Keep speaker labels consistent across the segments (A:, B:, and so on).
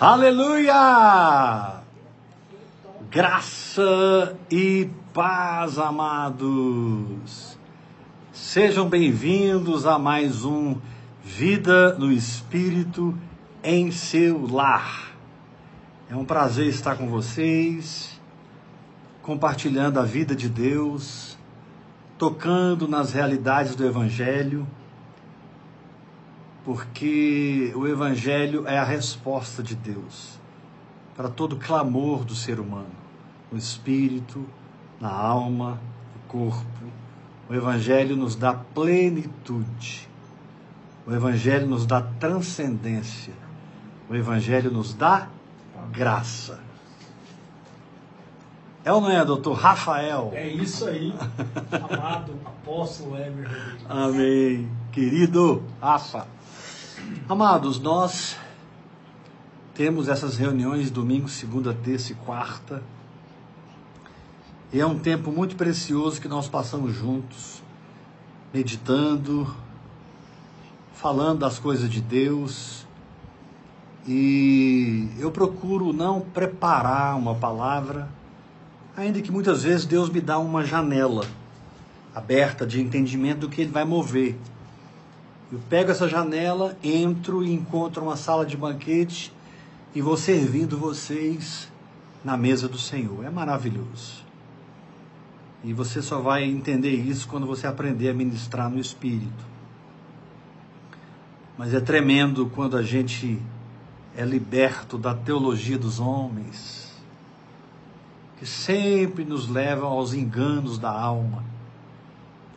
A: Aleluia! Graça e paz, amados. Sejam bem-vindos a mais um Vida no Espírito em seu lar. É um prazer estar com vocês, compartilhando a vida de Deus, tocando nas realidades do Evangelho porque o Evangelho é a resposta de Deus para todo clamor do ser humano, no espírito, na alma, no corpo. O Evangelho nos dá plenitude, o Evangelho nos dá transcendência, o Evangelho nos dá graça. É ou não é, doutor Rafael?
B: É isso aí, amado apóstolo Emer
A: Amém. Querido Rafa. Amados, nós temos essas reuniões domingo, segunda, terça e quarta. E é um tempo muito precioso que nós passamos juntos, meditando, falando das coisas de Deus. E eu procuro não preparar uma palavra, ainda que muitas vezes Deus me dá uma janela aberta de entendimento do que ele vai mover. Eu pego essa janela, entro e encontro uma sala de banquete e vou servindo vocês na mesa do Senhor. É maravilhoso. E você só vai entender isso quando você aprender a ministrar no Espírito. Mas é tremendo quando a gente é liberto da teologia dos homens, que sempre nos levam aos enganos da alma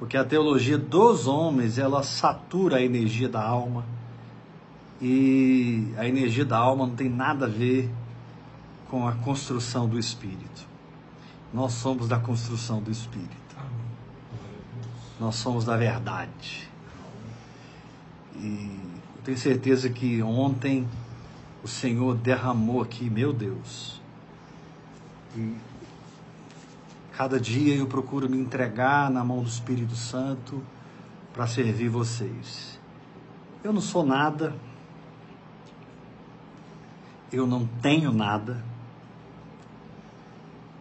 A: porque a teologia dos homens ela satura a energia da alma e a energia da alma não tem nada a ver com a construção do espírito. Nós somos da construção do espírito. Nós somos da verdade. E eu tenho certeza que ontem o Senhor derramou aqui, meu Deus. E Cada dia eu procuro me entregar na mão do Espírito Santo para servir vocês. Eu não sou nada, eu não tenho nada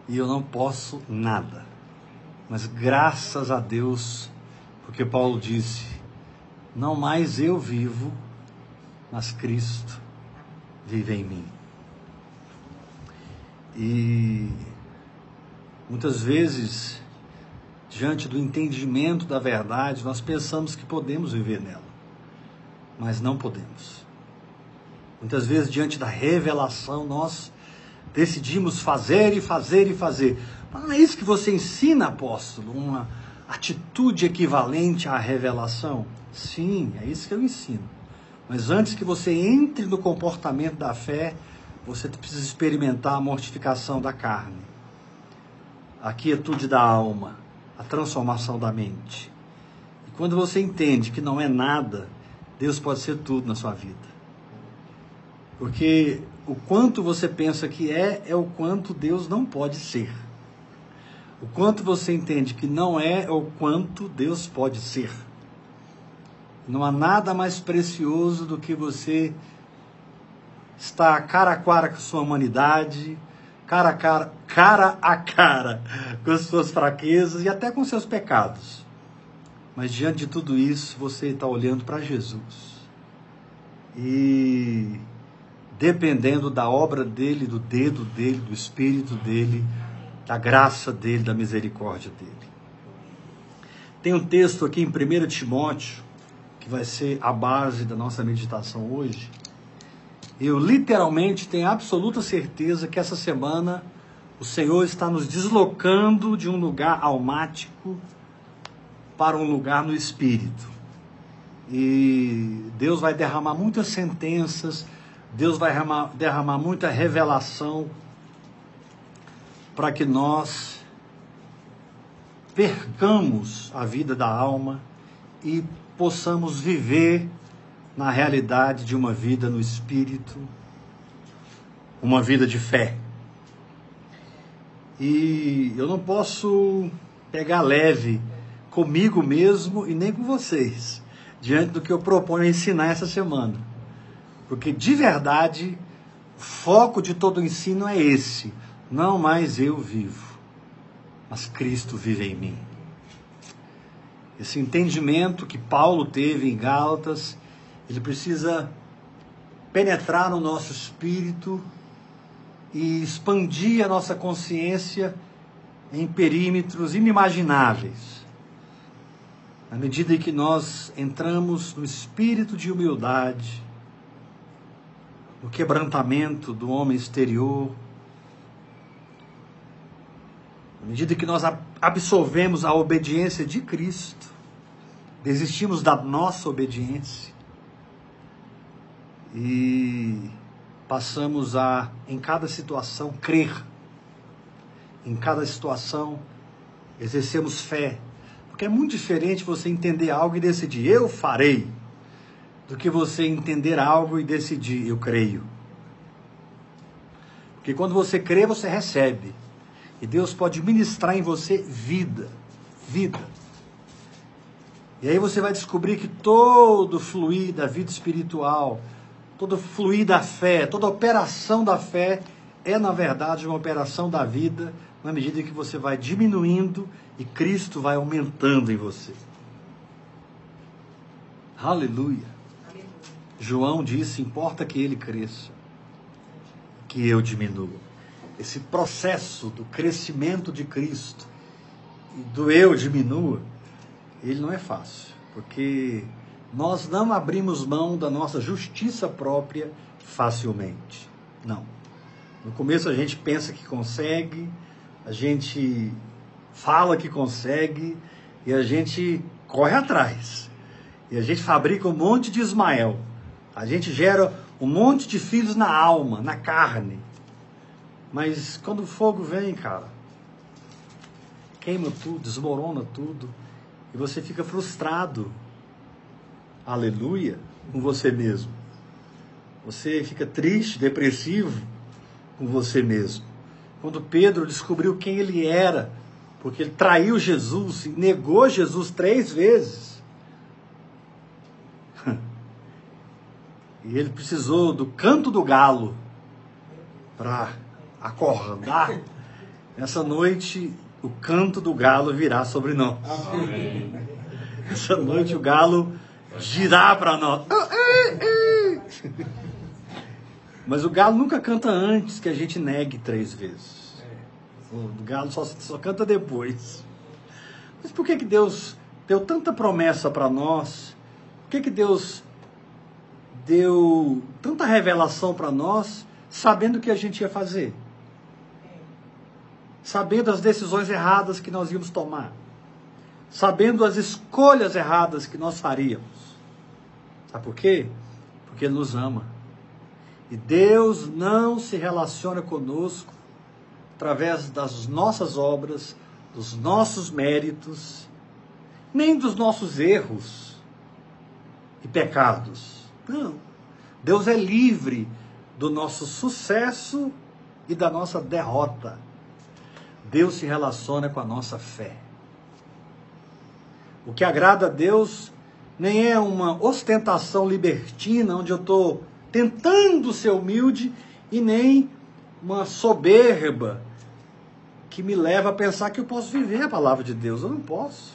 A: e eu não posso nada. Mas graças a Deus, porque Paulo disse: não mais eu vivo, mas Cristo vive em mim. E Muitas vezes, diante do entendimento da verdade, nós pensamos que podemos viver nela, mas não podemos. Muitas vezes, diante da revelação, nós decidimos fazer e fazer e fazer. Mas não é isso que você ensina, apóstolo? Uma atitude equivalente à revelação? Sim, é isso que eu ensino. Mas antes que você entre no comportamento da fé, você precisa experimentar a mortificação da carne a quietude da alma, a transformação da mente. E quando você entende que não é nada, Deus pode ser tudo na sua vida. Porque o quanto você pensa que é, é o quanto Deus não pode ser. O quanto você entende que não é, é o quanto Deus pode ser. Não há nada mais precioso do que você estar cara a cara com sua humanidade, cara a cara, cara a cara com as suas fraquezas e até com seus pecados. Mas diante de tudo isso, você está olhando para Jesus. E dependendo da obra dele, do dedo dele, do espírito dele, da graça dele, da misericórdia dele. Tem um texto aqui em 1 Timóteo, que vai ser a base da nossa meditação hoje, eu literalmente tenho absoluta certeza que essa semana o Senhor está nos deslocando de um lugar almático para um lugar no espírito. E Deus vai derramar muitas sentenças, Deus vai derramar, derramar muita revelação para que nós percamos a vida da alma e possamos viver na realidade de uma vida no espírito, uma vida de fé. E eu não posso pegar leve comigo mesmo e nem com vocês, diante do que eu proponho ensinar essa semana. Porque de verdade, o foco de todo o ensino é esse. Não mais eu vivo, mas Cristo vive em mim. Esse entendimento que Paulo teve em Gálatas, ele precisa penetrar no nosso espírito e expandir a nossa consciência em perímetros inimagináveis. À medida em que nós entramos no espírito de humildade, no quebrantamento do homem exterior, à medida que nós absolvemos a obediência de Cristo, desistimos da nossa obediência e passamos a, em cada situação, crer. Em cada situação, exercemos fé. Porque é muito diferente você entender algo e decidir, eu farei, do que você entender algo e decidir, eu creio. Porque quando você crê, você recebe. E Deus pode ministrar em você vida. Vida. E aí você vai descobrir que todo fluir da vida espiritual, todo fluir da fé, toda operação da fé é, na verdade, uma operação da vida, na medida que você vai diminuindo e Cristo vai aumentando em você. Aleluia. João disse: importa que ele cresça, que eu diminua esse processo do crescimento de Cristo e do eu diminua, ele não é fácil, porque nós não abrimos mão da nossa justiça própria facilmente. Não. No começo a gente pensa que consegue, a gente fala que consegue e a gente corre atrás. E a gente fabrica um monte de Ismael. A gente gera um monte de filhos na alma, na carne. Mas quando o fogo vem, cara, queima tudo, desmorona tudo, e você fica frustrado. Aleluia, com você mesmo. Você fica triste, depressivo com você mesmo. Quando Pedro descobriu quem ele era, porque ele traiu Jesus e negou Jesus três vezes. E ele precisou do canto do galo para acordar, essa noite o canto do galo virá sobre nós. Amém. Essa noite o galo girar para nós. Mas o galo nunca canta antes que a gente negue três vezes. O galo só, só canta depois. Mas por que, que Deus deu tanta promessa para nós? Por que, que Deus deu tanta revelação para nós, sabendo o que a gente ia fazer? sabendo as decisões erradas que nós íamos tomar, sabendo as escolhas erradas que nós faríamos. Sabe por quê? Porque Ele nos ama. E Deus não se relaciona conosco através das nossas obras, dos nossos méritos, nem dos nossos erros e pecados. Não. Deus é livre do nosso sucesso e da nossa derrota. Deus se relaciona com a nossa fé. O que agrada a Deus nem é uma ostentação libertina, onde eu estou tentando ser humilde, e nem uma soberba que me leva a pensar que eu posso viver a palavra de Deus. Eu não posso.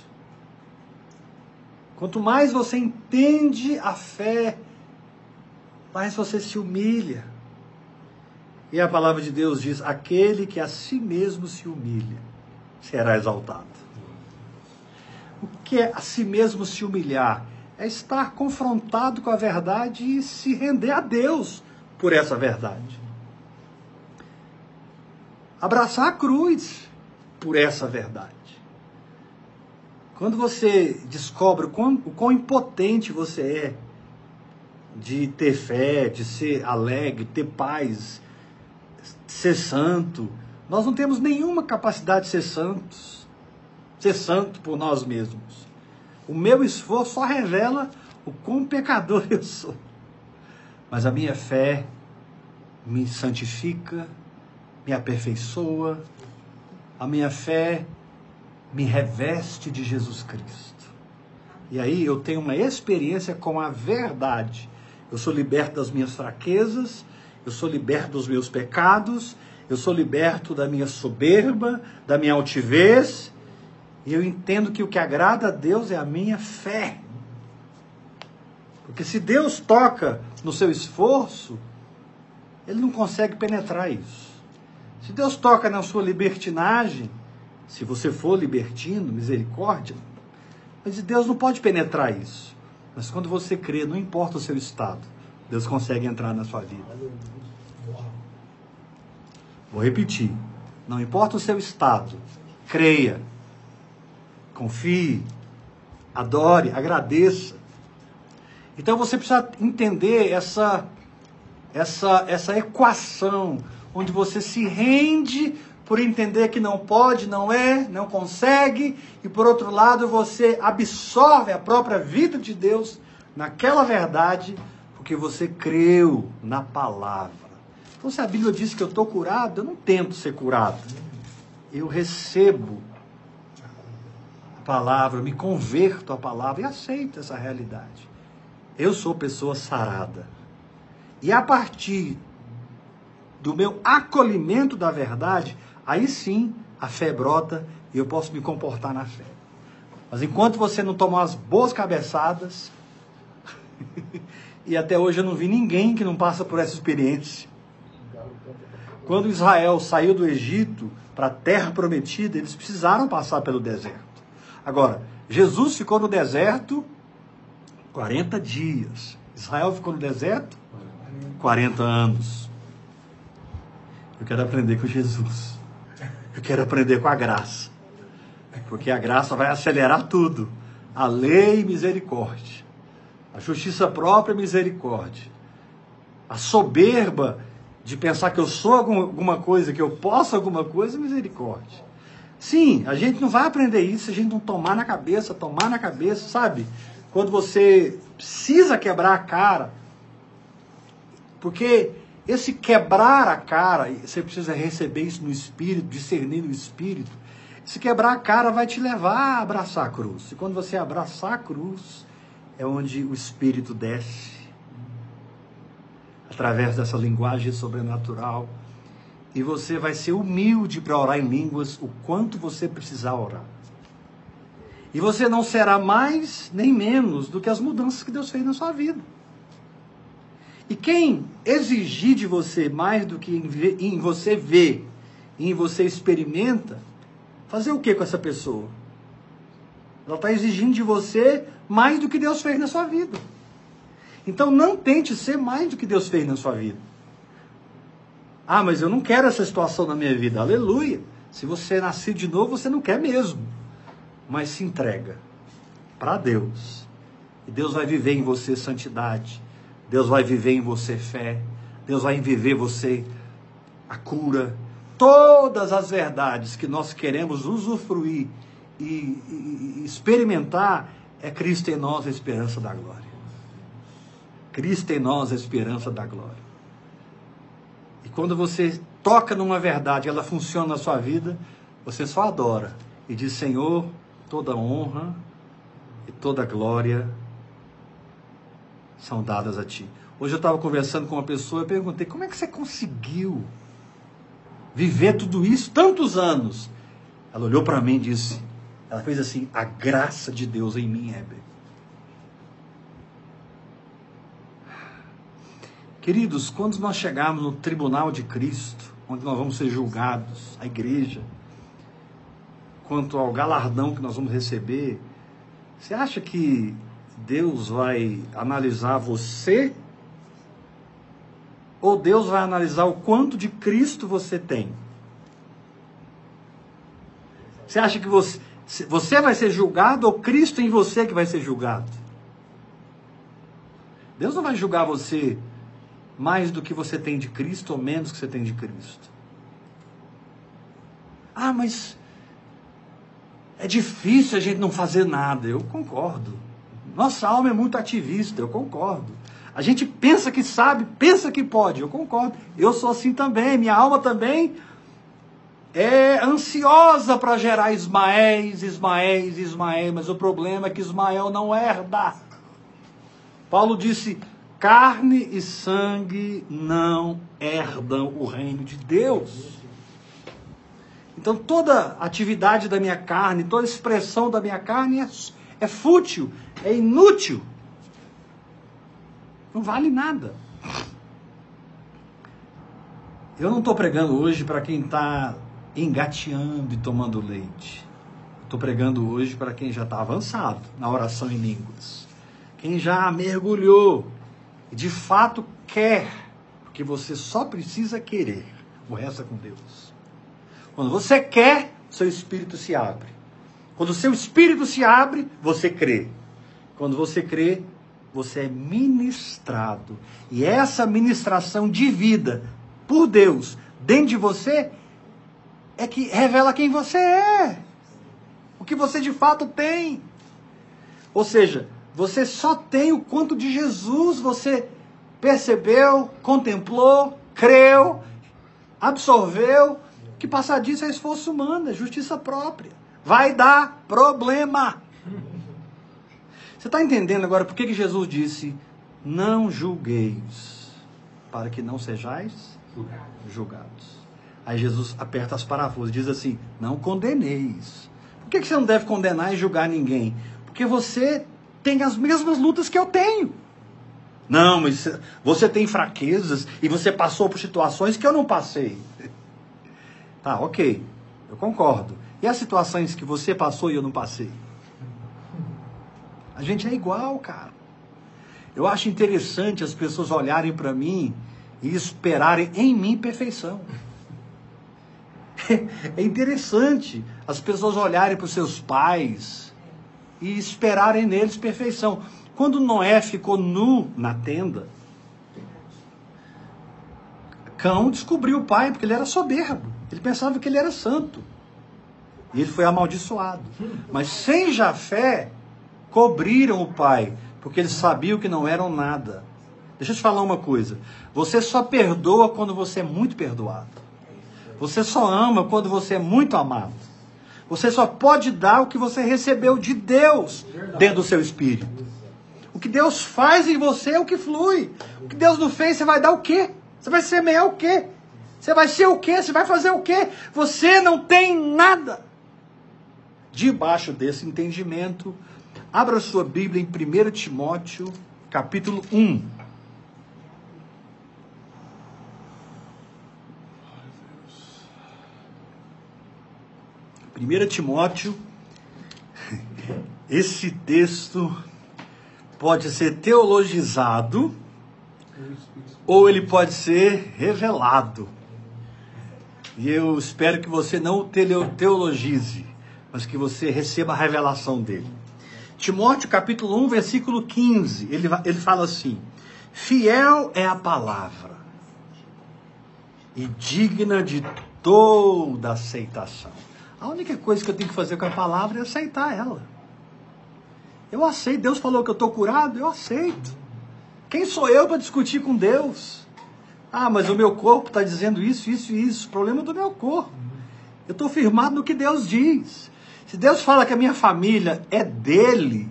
A: Quanto mais você entende a fé, mais você se humilha. E a palavra de Deus diz: aquele que a si mesmo se humilha será exaltado. Que é a si mesmo se humilhar? É estar confrontado com a verdade e se render a Deus por essa verdade. Abraçar a cruz por essa verdade. Quando você descobre o quão, o quão impotente você é de ter fé, de ser alegre, ter paz, ser santo. Nós não temos nenhuma capacidade de ser santos, ser santo por nós mesmos. O meu esforço só revela o quão pecador eu sou. Mas a minha fé me santifica, me aperfeiçoa, a minha fé me reveste de Jesus Cristo. E aí eu tenho uma experiência com a verdade. Eu sou liberto das minhas fraquezas eu sou liberto dos meus pecados, eu sou liberto da minha soberba, da minha altivez, e eu entendo que o que agrada a Deus é a minha fé. Porque se Deus toca no seu esforço, ele não consegue penetrar isso. Se Deus toca na sua libertinagem, se você for libertino, misericórdia, mas Deus não pode penetrar isso. Mas quando você crê, não importa o seu estado, Deus consegue entrar na sua vida. Vou repetir. Não importa o seu estado, creia, confie, adore, agradeça. Então você precisa entender essa essa essa equação onde você se rende por entender que não pode, não é, não consegue, e por outro lado você absorve a própria vida de Deus naquela verdade, porque você creu na palavra. Então, se a Bíblia diz que eu estou curado, eu não tento ser curado. Eu recebo palavra, me converto à palavra e aceito essa realidade. Eu sou pessoa sarada. E a partir do meu acolhimento da verdade, aí sim a fé brota e eu posso me comportar na fé. Mas enquanto você não tomar as boas cabeçadas, e até hoje eu não vi ninguém que não passa por essa experiência. Quando Israel saiu do Egito para a terra prometida, eles precisaram passar pelo deserto. Agora, Jesus ficou no deserto 40 dias. Israel ficou no deserto 40 anos. Eu quero aprender com Jesus. Eu quero aprender com a graça. Porque a graça vai acelerar tudo. A lei misericórdia. A justiça própria misericórdia. A soberba de pensar que eu sou alguma coisa, que eu posso alguma coisa, misericórdia. Sim, a gente não vai aprender isso se a gente não tomar na cabeça, tomar na cabeça, sabe? Quando você precisa quebrar a cara. Porque esse quebrar a cara, você precisa receber isso no espírito, discernir no espírito. Esse quebrar a cara vai te levar a abraçar a cruz. E quando você abraçar a cruz, é onde o espírito desce através dessa linguagem sobrenatural. E você vai ser humilde para orar em línguas o quanto você precisar orar. E você não será mais nem menos do que as mudanças que Deus fez na sua vida. E quem exigir de você mais do que em você vê e em você experimenta, fazer o que com essa pessoa? Ela está exigindo de você mais do que Deus fez na sua vida. Então não tente ser mais do que Deus fez na sua vida. Ah, mas eu não quero essa situação na minha vida. Aleluia. Se você nascer de novo, você não quer mesmo. Mas se entrega para Deus. E Deus vai viver em você santidade. Deus vai viver em você fé, Deus vai viver você a cura, todas as verdades que nós queremos usufruir e, e, e experimentar é Cristo em nós a esperança da glória. Cristo em nós a esperança da glória. E quando você toca numa verdade, ela funciona na sua vida, você só adora e diz: Senhor, toda honra e toda glória são dadas a ti. Hoje eu estava conversando com uma pessoa e perguntei: como é que você conseguiu viver tudo isso tantos anos? Ela olhou para mim e disse: ela fez assim, a graça de Deus em mim, Heber. Queridos, quando nós chegarmos no tribunal de Cristo, onde nós vamos ser julgados, a igreja, quanto ao galardão que nós vamos receber, você acha que Deus vai analisar você? Ou Deus vai analisar o quanto de Cristo você tem? Você acha que você, você vai ser julgado ou Cristo em você que vai ser julgado? Deus não vai julgar você mais do que você tem de Cristo ou menos que você tem de Cristo. Ah, mas é difícil a gente não fazer nada. Eu concordo. Nossa alma é muito ativista, eu concordo. A gente pensa que sabe, pensa que pode, eu concordo. Eu sou assim também, minha alma também é ansiosa para gerar Ismaéis, Ismaéis, Ismaéis, mas o problema é que Ismael não herda. Paulo disse: Carne e sangue não herdam o reino de Deus. Então toda atividade da minha carne, toda expressão da minha carne é, é fútil, é inútil. Não vale nada. Eu não estou pregando hoje para quem está engateando e tomando leite. Estou pregando hoje para quem já está avançado na oração em línguas. Quem já mergulhou de fato quer, porque você só precisa querer. O resto é com Deus. Quando você quer, seu espírito se abre. Quando seu espírito se abre, você crê. Quando você crê, você é ministrado. E essa ministração de vida por Deus dentro de você é que revela quem você é. O que você de fato tem. Ou seja, você só tem o quanto de Jesus você percebeu, contemplou, creu, absorveu. Que passar disso é esforço humano, é justiça própria. Vai dar problema. Você está entendendo agora por que, que Jesus disse: Não julgueis, para que não sejais julgados. Aí Jesus aperta as parafusos, diz assim: Não condeneis. Por que, que você não deve condenar e julgar ninguém? Porque você tem as mesmas lutas que eu tenho. Não, mas você tem fraquezas e você passou por situações que eu não passei. Tá, ok, eu concordo. E as situações que você passou e eu não passei? A gente é igual, cara. Eu acho interessante as pessoas olharem para mim e esperarem em mim perfeição. É interessante as pessoas olharem para os seus pais e esperarem neles perfeição. Quando Noé ficou nu na tenda, Cão descobriu o pai porque ele era soberbo. Ele pensava que ele era santo. E ele foi amaldiçoado. Mas sem Jafé, cobriram o pai, porque eles sabiam que não eram nada. Deixa eu te falar uma coisa. Você só perdoa quando você é muito perdoado. Você só ama quando você é muito amado. Você só pode dar o que você recebeu de Deus dentro do seu espírito. O que Deus faz em você é o que flui. O que Deus não fez, você vai dar o quê? Você vai semear o quê? Você vai ser o quê? Você vai fazer o quê? Você não tem nada. Debaixo desse entendimento, Abra sua Bíblia em 1 Timóteo, capítulo 1. Primeira Timóteo, esse texto pode ser teologizado ou ele pode ser revelado. E eu espero que você não o teologize, mas que você receba a revelação dele. Timóteo capítulo 1, versículo 15, ele, ele fala assim: Fiel é a palavra e digna de toda aceitação. A única coisa que eu tenho que fazer com a palavra é aceitar ela. Eu aceito. Deus falou que eu estou curado, eu aceito. Quem sou eu para discutir com Deus? Ah, mas o meu corpo está dizendo isso, isso e isso. O problema é do meu corpo. Eu estou firmado no que Deus diz. Se Deus fala que a minha família é dele,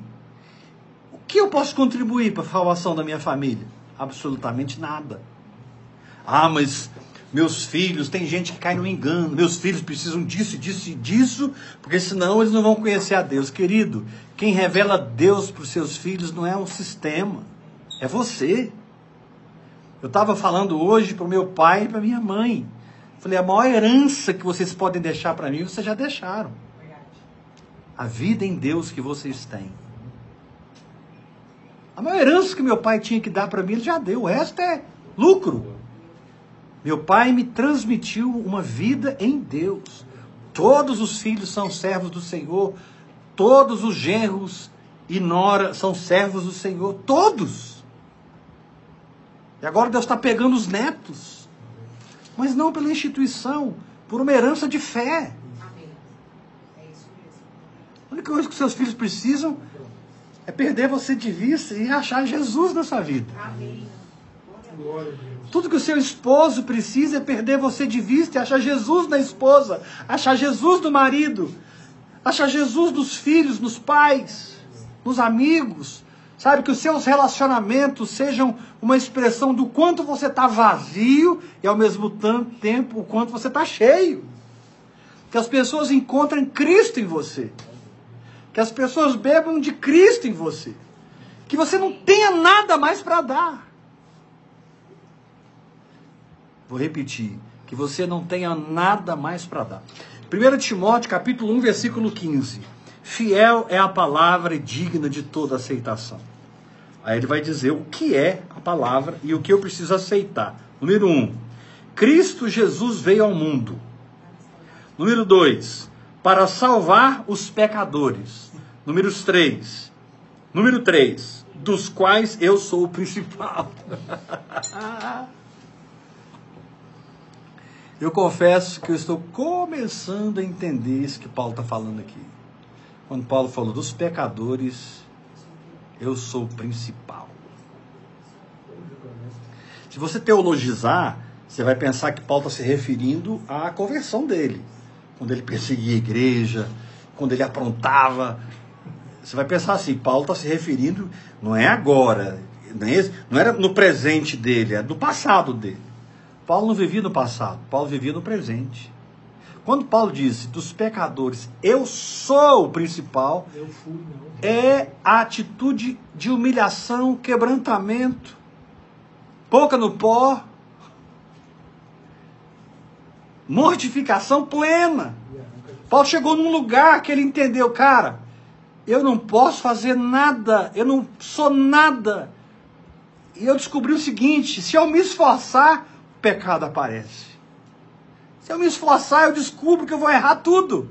A: o que eu posso contribuir para a salvação da minha família? Absolutamente nada. Ah, mas meus filhos, tem gente que cai no engano. Meus filhos precisam disso, disso e disso, porque senão eles não vão conhecer a Deus. Querido, quem revela Deus para os seus filhos não é um sistema, é você. Eu estava falando hoje para o meu pai e para minha mãe. Falei, a maior herança que vocês podem deixar para mim, vocês já deixaram a vida em Deus que vocês têm. A maior herança que meu pai tinha que dar para mim, ele já deu. O resto é lucro. Meu pai me transmitiu uma vida em Deus. Todos os filhos são servos do Senhor. Todos os genros e nora são servos do Senhor. Todos. E agora Deus está pegando os netos. Mas não pela instituição, por uma herança de fé. A única coisa que seus filhos precisam é perder você de vista e achar Jesus na sua vida. Amém. Tudo que o seu esposo precisa é perder você de vista e achar Jesus na esposa, achar Jesus no marido, achar Jesus nos filhos, nos pais, nos amigos. Sabe, que os seus relacionamentos sejam uma expressão do quanto você está vazio e ao mesmo tempo o quanto você está cheio. Que as pessoas encontrem Cristo em você. Que as pessoas bebam de Cristo em você. Que você não tenha nada mais para dar. Vou repetir. Que você não tenha nada mais para dar. 1 Timóteo capítulo 1, versículo 15. Fiel é a palavra e digna de toda aceitação. Aí ele vai dizer o que é a palavra e o que eu preciso aceitar. Número 1. Um, Cristo Jesus veio ao mundo. Número 2. Para salvar os pecadores. Número 3. Número 3. Dos quais eu sou o principal. eu confesso que eu estou começando a entender isso que Paulo está falando aqui quando Paulo falou dos pecadores, eu sou o principal. Se você teologizar, você vai pensar que Paulo está se referindo à conversão dele, quando ele perseguia a igreja, quando ele aprontava. Você vai pensar assim: Paulo está se referindo, não é agora, não era no presente dele, é no passado dele. Paulo não vivia no passado, Paulo vivia no presente. Quando Paulo disse dos pecadores, eu sou o principal,
B: fui,
A: é a atitude de humilhação, quebrantamento, pouca no pó, mortificação plena. Paulo chegou num lugar que ele entendeu, cara, eu não posso fazer nada, eu não sou nada. E eu descobri o seguinte: se eu me esforçar, pecado aparece. Se eu me esforçar, eu descubro que eu vou errar tudo.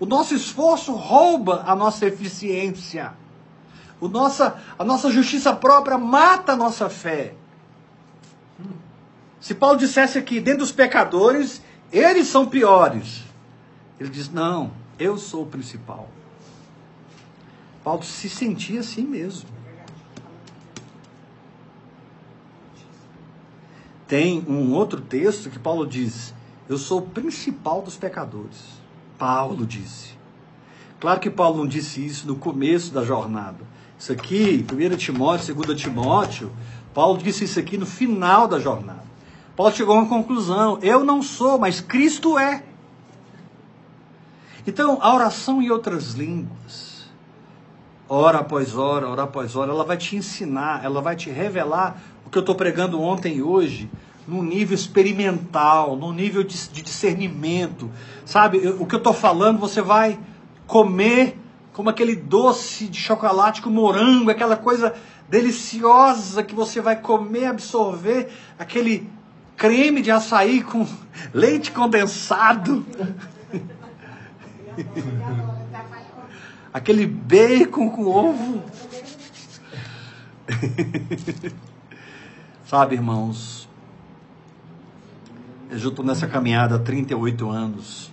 A: O nosso esforço rouba a nossa eficiência. O nossa, a nossa justiça própria mata a nossa fé. Se Paulo dissesse aqui, dentro dos pecadores, eles são piores. Ele diz: não, eu sou o principal. Paulo se sentia assim mesmo. Tem um outro texto que Paulo diz: eu sou o principal dos pecadores. Paulo disse. Claro que Paulo não disse isso no começo da jornada. Isso aqui, 1 Timóteo, 2 Timóteo, Paulo disse isso aqui no final da jornada. Paulo chegou a uma conclusão: eu não sou, mas Cristo é. Então, a oração em outras línguas, hora após hora, hora após hora, ela vai te ensinar, ela vai te revelar o que eu estou pregando ontem e hoje, num nível experimental, num nível de, de discernimento. Sabe, eu, o que eu estou falando, você vai comer como aquele doce de chocolate com morango, aquela coisa deliciosa que você vai comer, absorver, aquele creme de açaí com leite condensado. aquele bacon com ovo. Sabe, irmãos, eu já estou nessa caminhada há 38 anos,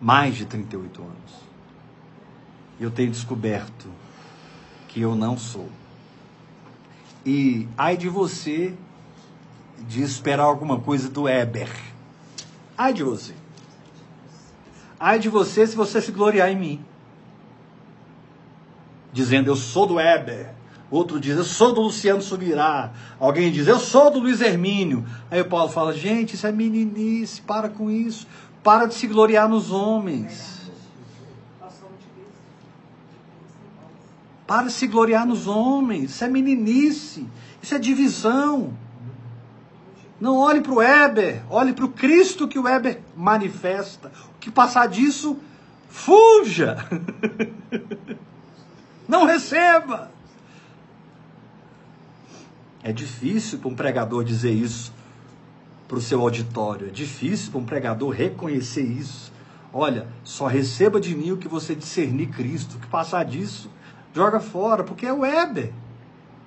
A: mais de 38 anos. E eu tenho descoberto que eu não sou. E ai de você de esperar alguma coisa do Eber. Ai de você. Ai de você se você se gloriar em mim. Dizendo eu sou do Eber. Outro diz, eu sou do Luciano Subirá. Alguém diz, eu sou do Luiz Hermínio. Aí o Paulo fala, gente, isso é meninice, para com isso. Para de se gloriar nos homens. Para de se gloriar nos homens. Isso é meninice. Isso é divisão. Não olhe para o Weber, olhe para o Cristo que o Weber manifesta. O que passar disso, fuja. Não receba. É difícil para um pregador dizer isso para o seu auditório. É difícil para um pregador reconhecer isso. Olha, só receba de mim o que você discernir Cristo. O que passar disso, joga fora, porque é o Weber.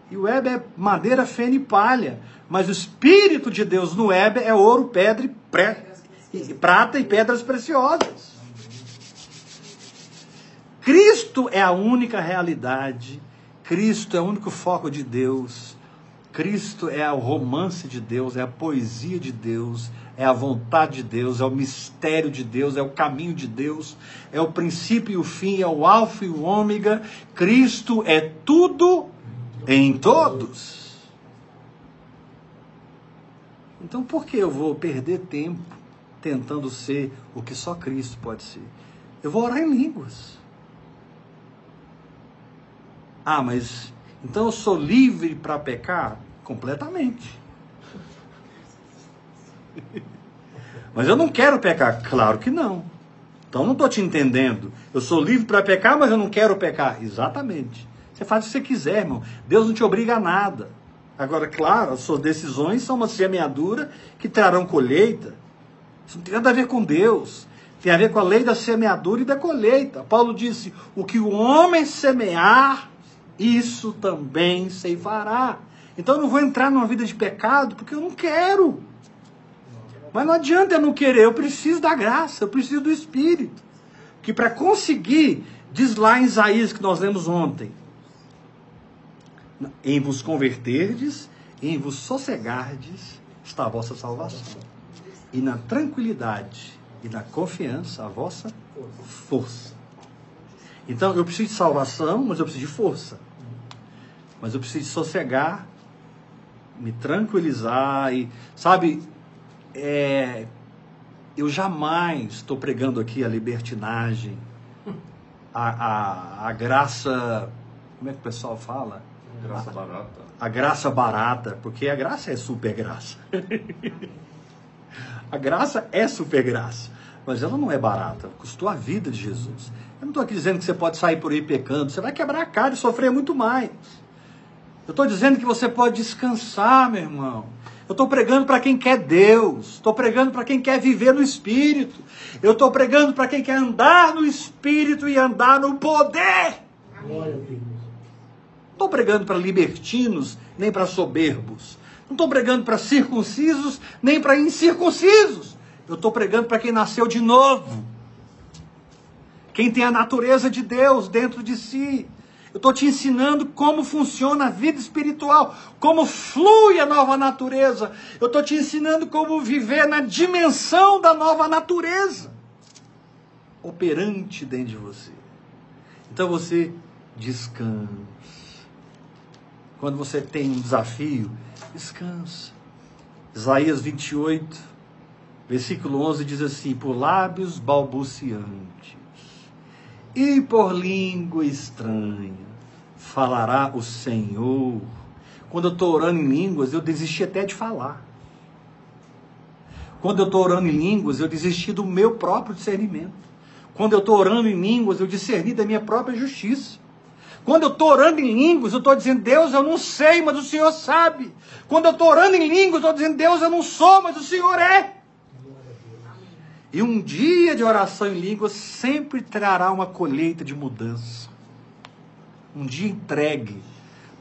A: E o Weber é madeira, feno e palha. Mas o Espírito de Deus no Weber é ouro, pedra e, pré, e prata e pedras preciosas. Cristo é a única realidade. Cristo é o único foco de Deus. Cristo é o romance de Deus, é a poesia de Deus, é a vontade de Deus, é o mistério de Deus, é o caminho de Deus, é o princípio e o fim, é o alfa e o ômega. Cristo é tudo em todos. Então por que eu vou perder tempo tentando ser o que só Cristo pode ser? Eu vou orar em línguas. Ah, mas então eu sou livre para pecar? Completamente. Mas eu não quero pecar. Claro que não. Então não estou te entendendo. Eu sou livre para pecar, mas eu não quero pecar. Exatamente. Você faz o que você quiser, irmão. Deus não te obriga a nada. Agora, claro, as suas decisões são uma semeadura que trarão colheita. Isso não tem nada a ver com Deus. Tem a ver com a lei da semeadura e da colheita. Paulo disse: o que o homem semear, isso também ceifará. Então eu não vou entrar numa vida de pecado porque eu não quero. Mas não adianta eu não querer, eu preciso da graça, eu preciso do Espírito. Que para conseguir, diz lá em Isaías que nós lemos ontem, em vos converterdes, em vos sossegardes, está a vossa salvação. E na tranquilidade e na confiança, a vossa força. Então eu preciso de salvação, mas eu preciso de força. Mas eu preciso sossegar, me tranquilizar e, sabe, é, eu jamais estou pregando aqui a libertinagem, a, a, a, graça. Como é que o pessoal fala?
C: Graça a, barata.
A: A graça barata, porque a graça é super graça. a graça é super graça, mas ela não é barata, custou a vida de Jesus. Eu não estou aqui dizendo que você pode sair por aí pecando, você vai quebrar a cara e sofrer muito mais. Eu estou dizendo que você pode descansar, meu irmão. Eu estou pregando para quem quer Deus. Estou pregando para quem quer viver no Espírito. Eu estou pregando para quem quer andar no Espírito e andar no poder. Estou pregando para libertinos, nem para soberbos. Não estou pregando para circuncisos, nem para incircuncisos. Eu estou pregando para quem nasceu de novo. Quem tem a natureza de Deus dentro de si. Eu estou te ensinando como funciona a vida espiritual, como flui a nova natureza. Eu estou te ensinando como viver na dimensão da nova natureza operante dentro de você. Então você descansa. Quando você tem um desafio, descansa. Isaías 28, versículo 11 diz assim: Por lábios balbuciantes e por língua estranha falará o Senhor. Quando eu estou orando em línguas, eu desisti até de falar. Quando eu estou orando em línguas, eu desisti do meu próprio discernimento. Quando eu estou orando em línguas, eu discerni da minha própria justiça. Quando eu estou orando em línguas, eu estou dizendo, Deus, eu não sei, mas o Senhor sabe. Quando eu estou orando em línguas, eu estou dizendo, Deus, eu não sou, mas o Senhor é. E um dia de oração em línguas sempre trará uma colheita de mudança. Um dia entregue.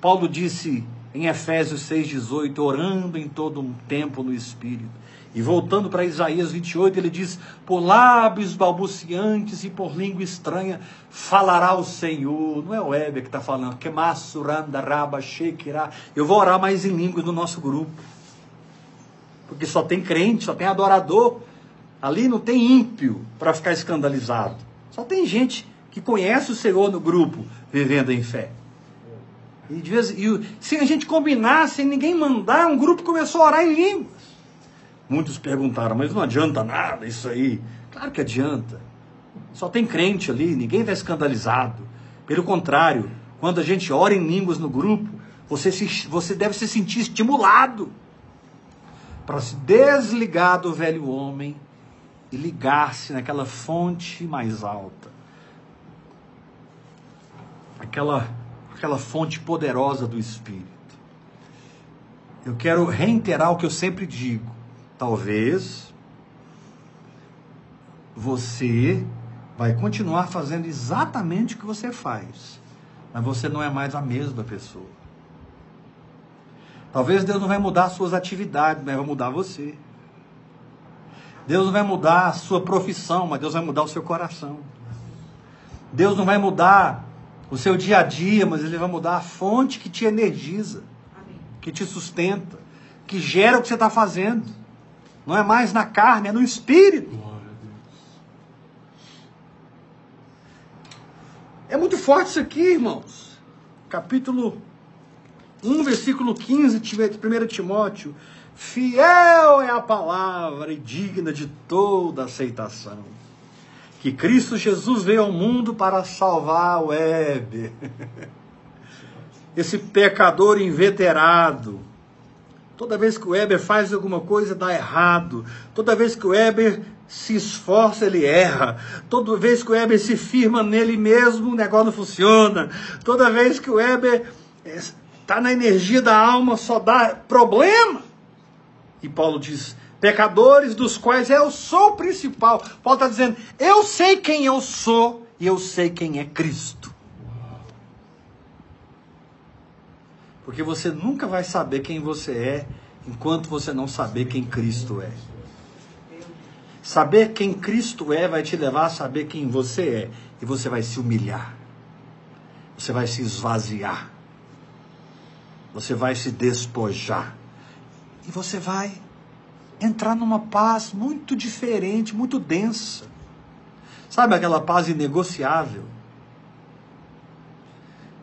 A: Paulo disse em Efésios 6,18, orando em todo um tempo no Espírito. E voltando para Isaías 28, ele diz: Por lábios balbuciantes e por língua estranha falará o Senhor. Não é o Heber que está falando, que Eu vou orar mais em línguas no nosso grupo. Porque só tem crente, só tem adorador. Ali não tem ímpio para ficar escandalizado. Só tem gente que conhece o Senhor no grupo, vivendo em fé. E, vez, e sem a gente combinar, sem ninguém mandar, um grupo começou a orar em línguas. Muitos perguntaram, mas não adianta nada isso aí. Claro que adianta. Só tem crente ali, ninguém está escandalizado. Pelo contrário, quando a gente ora em línguas no grupo, você, se, você deve se sentir estimulado para se desligar do velho homem e ligar-se naquela fonte mais alta. Aquela, aquela fonte poderosa do Espírito. Eu quero reiterar o que eu sempre digo. Talvez você vai continuar fazendo exatamente o que você faz, mas você não é mais a mesma pessoa. Talvez Deus não vai mudar as suas atividades, mas vai mudar você. Deus não vai mudar a sua profissão, mas Deus vai mudar o seu coração. Deus não vai mudar o seu dia a dia, mas Ele vai mudar a fonte que te energiza. que te sustenta, que gera o que você está fazendo. Não é mais na carne, é no espírito. É muito forte isso aqui, irmãos. Capítulo 1, versículo 15 de 1 Timóteo. Fiel é a palavra e digna de toda aceitação. Que Cristo Jesus veio ao mundo para salvar o Heber. Esse pecador inveterado. Toda vez que o Weber faz alguma coisa, dá errado. Toda vez que o Weber se esforça, ele erra. Toda vez que o Weber se firma nele mesmo, o negócio não funciona. Toda vez que o Weber está eh, na energia da alma, só dá problema. E Paulo diz: pecadores dos quais eu sou o principal. Paulo está dizendo: eu sei quem eu sou e eu sei quem é Cristo. Porque você nunca vai saber quem você é enquanto você não saber quem Cristo é. Saber quem Cristo é vai te levar a saber quem você é. E você vai se humilhar. Você vai se esvaziar. Você vai se despojar. E você vai entrar numa paz muito diferente, muito densa. Sabe aquela paz inegociável?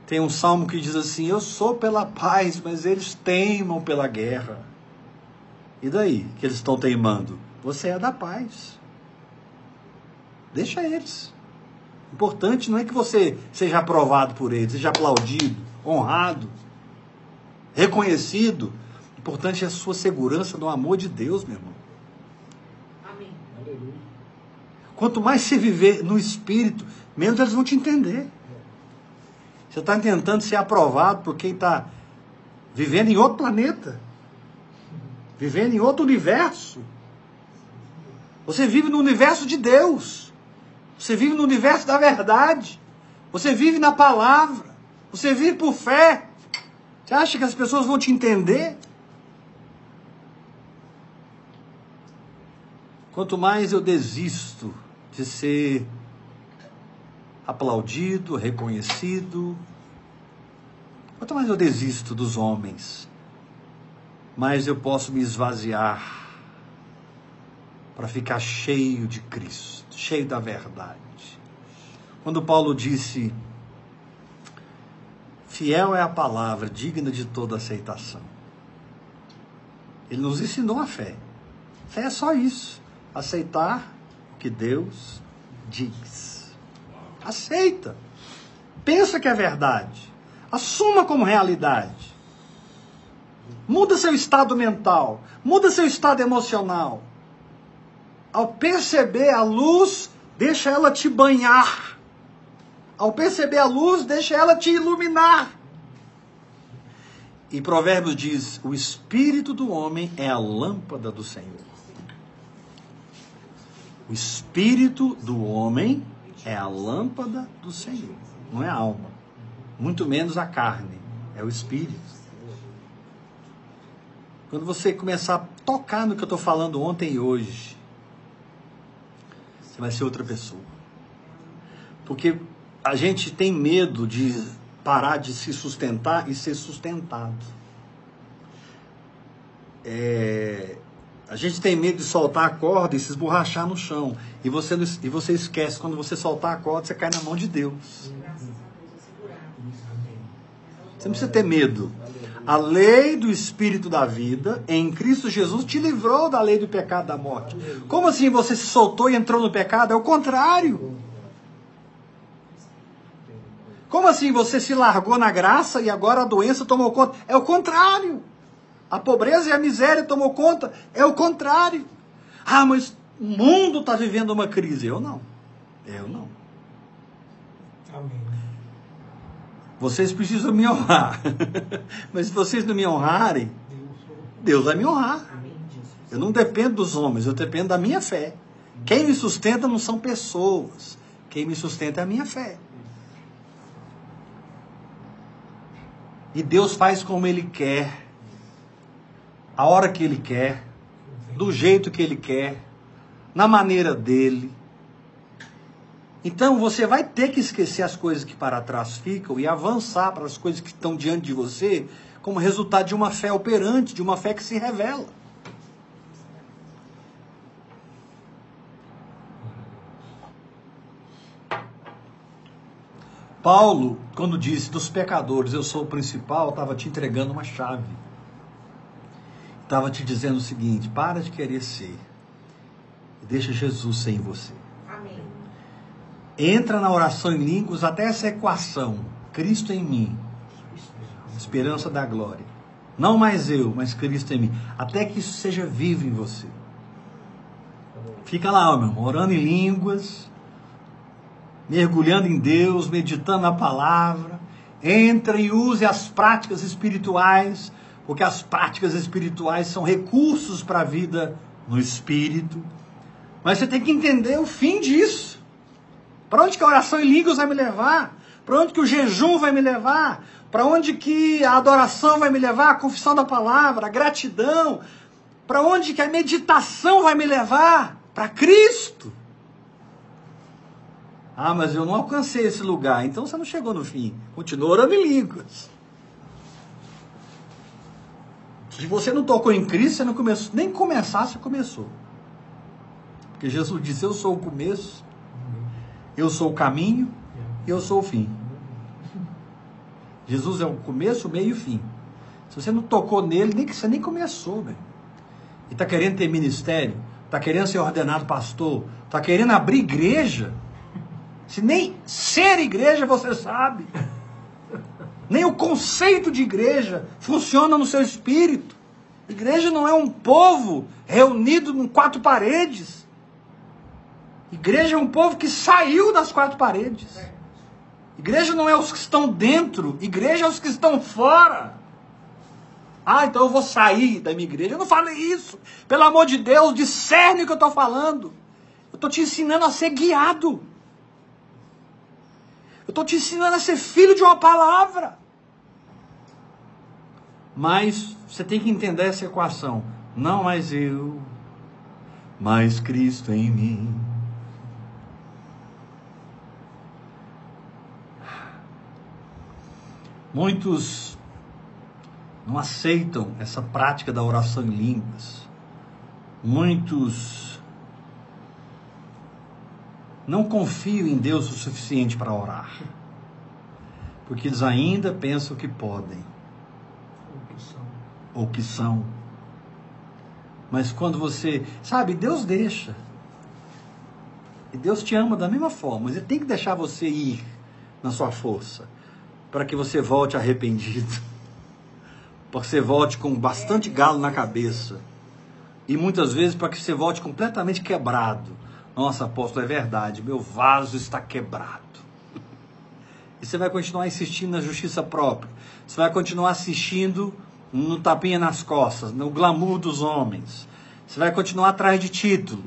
A: Tem um salmo que diz assim: Eu sou pela paz, mas eles teimam pela guerra. E daí que eles estão teimando? Você é da paz. Deixa eles. O importante não é que você seja aprovado por eles, seja aplaudido, honrado, reconhecido importante é a sua segurança no amor de Deus, meu irmão. Amém. Quanto mais você viver no Espírito, menos eles vão te entender. Você está tentando ser aprovado por quem está vivendo em outro planeta, vivendo em outro universo. Você vive no universo de Deus. Você vive no universo da verdade. Você vive na palavra. Você vive por fé. Você acha que as pessoas vão te entender? Quanto mais eu desisto de ser aplaudido, reconhecido, quanto mais eu desisto dos homens, mais eu posso me esvaziar para ficar cheio de Cristo, cheio da verdade. Quando Paulo disse: Fiel é a palavra, digna de toda aceitação. Ele nos ensinou a fé. Fé é só isso aceitar o que Deus diz. Aceita. Pensa que é verdade. Assuma como realidade. Muda seu estado mental. Muda seu estado emocional. Ao perceber a luz, deixa ela te banhar. Ao perceber a luz, deixa ela te iluminar. E Provérbios diz: o espírito do homem é a lâmpada do Senhor. O espírito do homem é a lâmpada do Senhor, não é a alma. Muito menos a carne, é o espírito. Quando você começar a tocar no que eu estou falando ontem e hoje, você vai ser outra pessoa. Porque a gente tem medo de parar de se sustentar e ser sustentado. É, a gente tem medo de soltar a corda e se esborrachar no chão. E você, e você esquece, quando você soltar a corda, você cai na mão de Deus. Você não precisa ter medo. A lei do Espírito da vida em Cristo Jesus te livrou da lei do pecado da morte. Como assim você se soltou e entrou no pecado? É o contrário. Como assim você se largou na graça e agora a doença tomou conta? É o contrário. A pobreza e a miséria tomou conta. É o contrário. Ah, mas o mundo está vivendo uma crise. Eu não. Eu não. Amém. Vocês precisam me honrar. mas se vocês não me honrarem, Deus vai me honrar. Eu não dependo dos homens, eu dependo da minha fé. Quem me sustenta não são pessoas. Quem me sustenta é a minha fé. E Deus faz como Ele quer a hora que ele quer, do jeito que ele quer, na maneira dele. Então você vai ter que esquecer as coisas que para trás ficam e avançar para as coisas que estão diante de você como resultado de uma fé operante, de uma fé que se revela. Paulo, quando disse dos pecadores, eu sou o principal, estava te entregando uma chave. Estava te dizendo o seguinte: para de querer ser. Deixa Jesus ser em você.
C: Amém.
A: Entra na oração em línguas até essa equação: Cristo em mim, esperança da glória. Não mais eu, mas Cristo em mim. Até que isso seja vivo em você. Fica lá, meu irmão, orando em línguas, mergulhando em Deus, meditando na palavra. Entre e use as práticas espirituais, porque as práticas espirituais são recursos para a vida no espírito. Mas você tem que entender o fim disso. Para onde que a oração em línguas vai me levar? Para onde que o jejum vai me levar? Para onde que a adoração vai me levar? A confissão da palavra, a gratidão? Para onde que a meditação vai me levar? Para Cristo. Ah, mas eu não alcancei esse lugar. Então você não chegou no fim. Continua orando em línguas. Se você não tocou em Cristo, você não começou. Nem começar, você começou. Porque Jesus disse: Eu sou o começo, eu sou o caminho, eu sou o fim. Jesus é o começo, o meio e o fim. Se você não tocou nele, nem que você nem começou, velho. E está querendo ter ministério, está querendo ser ordenado pastor, está querendo abrir igreja. Se nem ser igreja você sabe. Nem o conceito de igreja funciona no seu espírito. Igreja não é um povo reunido em quatro paredes. Igreja é um povo que saiu das quatro paredes. Igreja não é os que estão dentro, igreja é os que estão fora. Ah, então eu vou sair da minha igreja. Eu não falei isso. Pelo amor de Deus, discerne o que eu estou falando. Eu estou te ensinando a ser guiado. Estou te ensinando a ser filho de uma palavra. Mas você tem que entender essa equação. Não mais eu, mas Cristo em mim. Muitos não aceitam essa prática da oração em línguas. Muitos não confiam em Deus o suficiente para orar. Porque eles ainda pensam que podem.
B: O que são.
A: Ou que são. Mas quando você. Sabe, Deus deixa. E Deus te ama da mesma forma. Mas Ele tem que deixar você ir na sua força para que você volte arrependido, para que você volte com bastante galo na cabeça, e muitas vezes para que você volte completamente quebrado. Nossa, apóstolo, é verdade, meu vaso está quebrado. E você vai continuar insistindo na justiça própria, você vai continuar assistindo no tapinha nas costas, no glamour dos homens, você vai continuar atrás de título.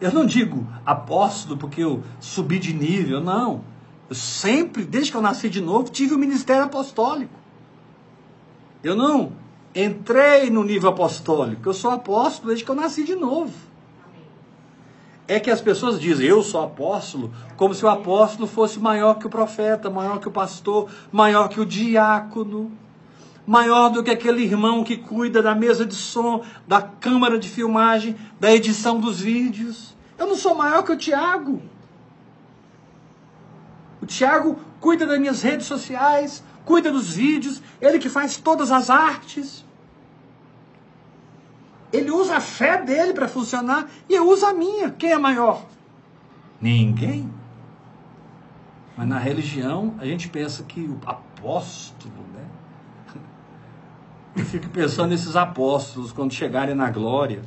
A: Eu não digo apóstolo porque eu subi de nível, não. Eu sempre, desde que eu nasci de novo, tive o ministério apostólico. Eu não entrei no nível apostólico. Eu sou apóstolo desde que eu nasci de novo. É que as pessoas dizem, eu sou apóstolo, como se o apóstolo fosse maior que o profeta, maior que o pastor, maior que o diácono, maior do que aquele irmão que cuida da mesa de som, da câmara de filmagem, da edição dos vídeos. Eu não sou maior que o Tiago. O Tiago cuida das minhas redes sociais, cuida dos vídeos, ele que faz todas as artes. Ele usa a fé dele para funcionar e eu uso a minha. Quem é maior? Ninguém. Mas na religião a gente pensa que o apóstolo, né? Eu fico pensando nesses apóstolos quando chegarem na glória,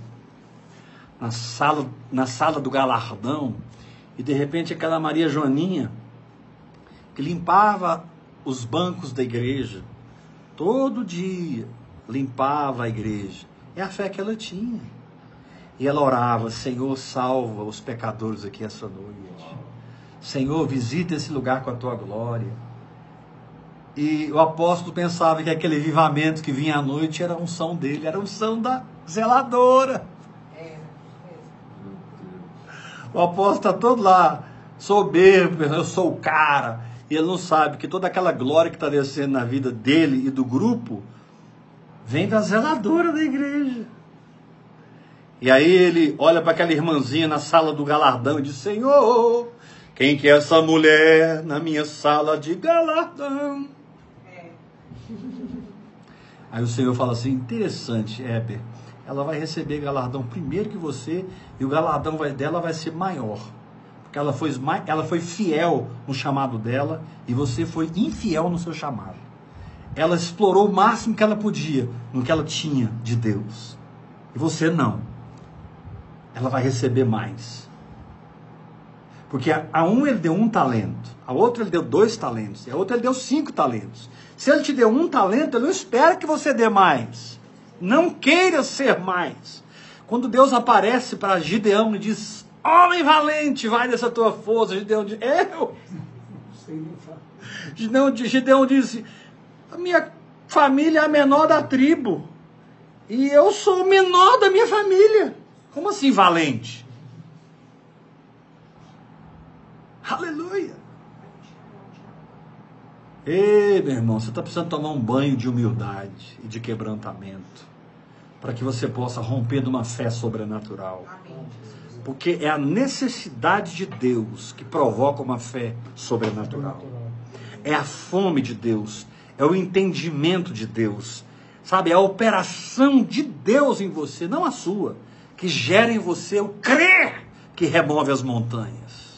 A: na sala, na sala do galardão, e de repente aquela Maria Joaninha que limpava os bancos da igreja, todo dia limpava a igreja. É a fé que ela tinha. E ela orava: Senhor, salva os pecadores aqui essa noite. Senhor, visita esse lugar com a tua glória. E o apóstolo pensava que aquele vivamento que vinha à noite era a unção dele, era a unção da zeladora. O apóstolo está todo lá, soberbo, eu sou o cara, e ele não sabe que toda aquela glória que está descendo na vida dele e do grupo vem da zeladora da igreja. E aí ele olha para aquela irmãzinha na sala do galardão e diz: Senhor, quem que é essa mulher na minha sala de galardão? É. Aí o Senhor fala assim: interessante, Heber. Ela vai receber galardão primeiro que você, e o galardão vai, dela vai ser maior. Porque ela foi, ela foi fiel no chamado dela, e você foi infiel no seu chamado. Ela explorou o máximo que ela podia no que ela tinha de Deus. E você não ela vai receber mais. Porque a, a um ele deu um talento, a outro ele deu dois talentos, e a outra ele deu cinco talentos. Se ele te deu um talento, ele não espera que você dê mais. Não queira ser mais. Quando Deus aparece para Gideão e diz: Homem valente, vai dessa tua força, Gideão diz: Eu. Gideão, Gideão disse: A minha família é a menor da tribo. E eu sou o menor da minha família. Como assim valente? Aleluia! Ei, meu irmão, você está precisando tomar um banho de humildade e de quebrantamento para que você possa romper de uma fé sobrenatural. Porque é a necessidade de Deus que provoca uma fé sobrenatural. É a fome de Deus, é o entendimento de Deus, sabe? É a operação de Deus em você, não a sua que gera em você o crer que remove as montanhas.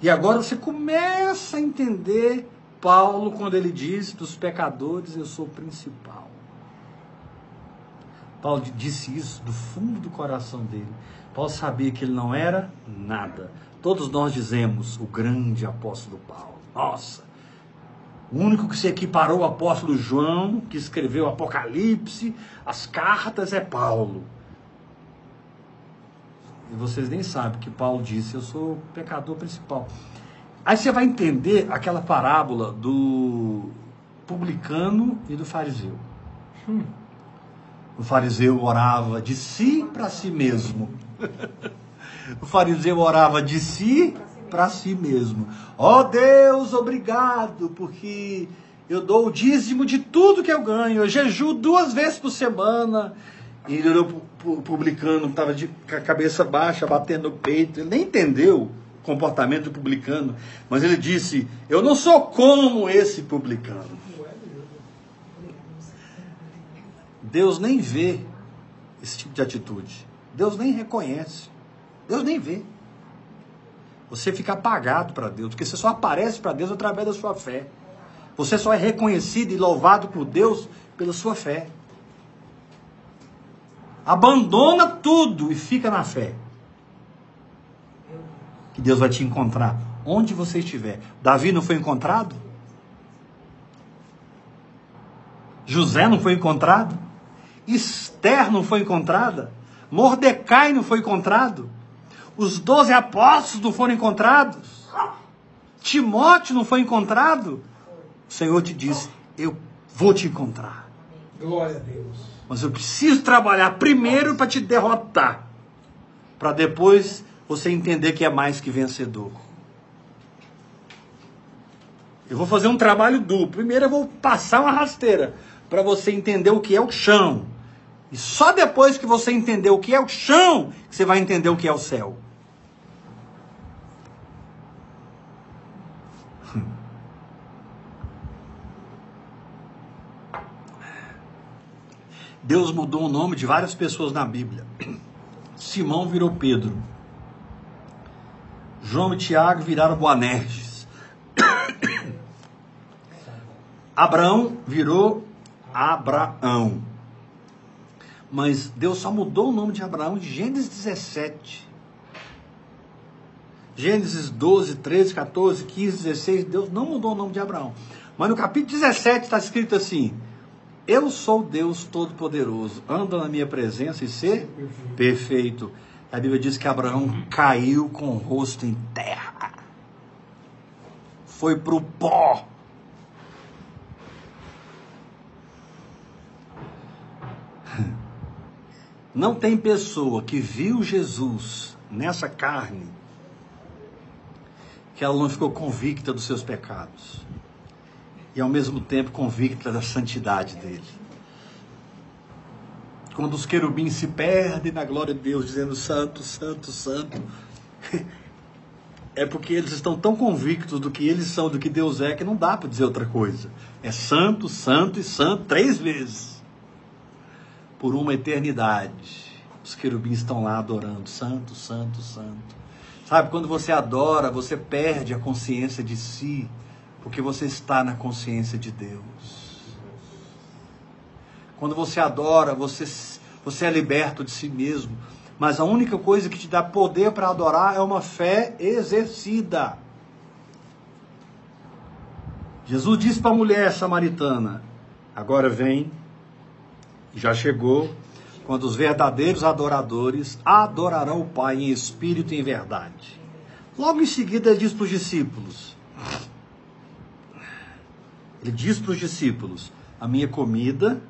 A: E agora você começa a entender Paulo quando ele diz: dos pecadores eu sou o principal. Paulo disse isso do fundo do coração dele. Paulo sabia que ele não era nada. Todos nós dizemos o grande apóstolo Paulo. Nossa, o único que se equiparou ao apóstolo João, que escreveu o Apocalipse, as cartas, é Paulo. E vocês nem sabem que Paulo disse: Eu sou o pecador principal. Aí você vai entender aquela parábola do publicano e do fariseu. Hum. O fariseu orava de si para si mesmo. o fariseu orava de si para si mesmo. Ó oh Deus, obrigado, porque eu dou o dízimo de tudo que eu ganho. Eu jejuo duas vezes por semana. E ele olhou o publicano, estava com a cabeça baixa, batendo no peito. Ele nem entendeu o comportamento do publicano. Mas ele disse: Eu não sou como esse publicano. Deus nem vê esse tipo de atitude. Deus nem reconhece. Deus nem vê. Você fica apagado para Deus, porque você só aparece para Deus através da sua fé. Você só é reconhecido e louvado por Deus pela sua fé. Abandona tudo e fica na fé. Que Deus vai te encontrar onde você estiver. Davi não foi encontrado? José não foi encontrado? Esther não foi encontrada? Mordecai não foi encontrado? Os doze apóstolos não foram encontrados? Timóteo não foi encontrado? O Senhor te disse: Eu vou te encontrar.
B: Glória a Deus.
A: Mas eu preciso trabalhar primeiro para te derrotar, para depois você entender que é mais que vencedor. Eu vou fazer um trabalho duplo. Primeiro eu vou passar uma rasteira para você entender o que é o chão. E só depois que você entender o que é o chão, que você vai entender o que é o céu. Deus mudou o nome de várias pessoas na Bíblia. Simão virou Pedro. João e Tiago viraram Boanerges. Abraão virou Abraão. Mas Deus só mudou o nome de Abraão de Gênesis 17. Gênesis 12, 13, 14, 15, 16, Deus não mudou o nome de Abraão. Mas no capítulo 17 está escrito assim: Eu sou Deus Todo-Poderoso, anda na minha presença e ser perfeito. perfeito. A Bíblia diz que Abraão caiu com o rosto em terra, foi para o pó Não tem pessoa que viu Jesus nessa carne que ela não ficou convicta dos seus pecados e ao mesmo tempo convicta da santidade dele. Quando os querubins se perdem na glória de Deus, dizendo santo, santo, santo, é porque eles estão tão convictos do que eles são, do que Deus é, que não dá para dizer outra coisa. É santo, santo e santo três vezes. Por uma eternidade. Os querubins estão lá adorando, santo, santo, santo. Sabe, quando você adora, você perde a consciência de si, porque você está na consciência de Deus. Quando você adora, você, você é liberto de si mesmo. Mas a única coisa que te dá poder para adorar é uma fé exercida. Jesus disse para a mulher samaritana: agora vem, já chegou, quando os verdadeiros adoradores adorarão o Pai em espírito e em verdade. Logo em seguida, diz para os discípulos: ele diz para os discípulos: a minha comida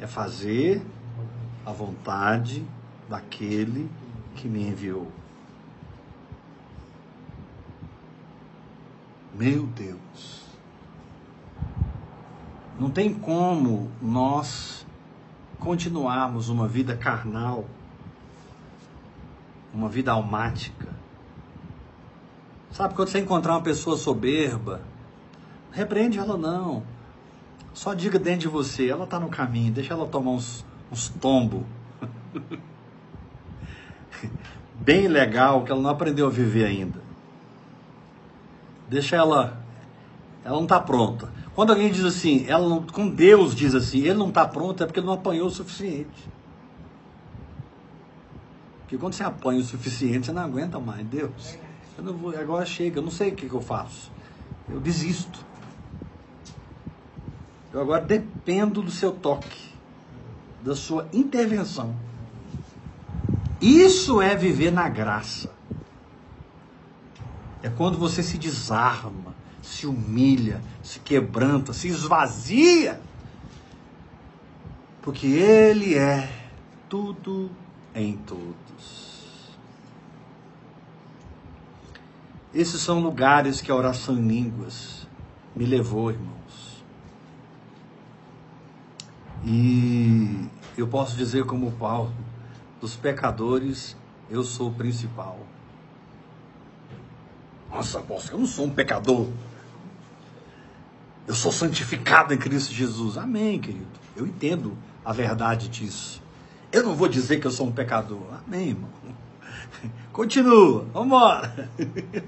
A: é fazer a vontade daquele que me enviou. Meu Deus. Não tem como nós continuarmos uma vida carnal, uma vida almática. Sabe, quando você encontrar uma pessoa soberba, repreende ela não. Só diga dentro de você, ela está no caminho, deixa ela tomar uns, uns tombos. bem legal que ela não aprendeu a viver ainda. Deixa ela. Ela não está pronta. Quando alguém diz assim, ela não, com Deus diz assim, ele não está pronto, é porque não apanhou o suficiente. Porque quando você apanha o suficiente, você não aguenta mais. Deus, eu não vou, agora chega, eu não sei o que, que eu faço. Eu desisto. Eu agora dependo do seu toque, da sua intervenção. Isso é viver na graça. É quando você se desarma, se humilha, se quebranta, se esvazia. Porque Ele é tudo em todos. Esses são lugares que a oração em línguas me levou, irmãos. E eu posso dizer como Paulo, dos pecadores, eu sou o principal. Nossa, apóstolo, eu não sou um pecador. Eu sou santificado em Cristo Jesus. Amém, querido. Eu entendo a verdade disso. Eu não vou dizer que eu sou um pecador. Amém, irmão. Continua, vamos embora.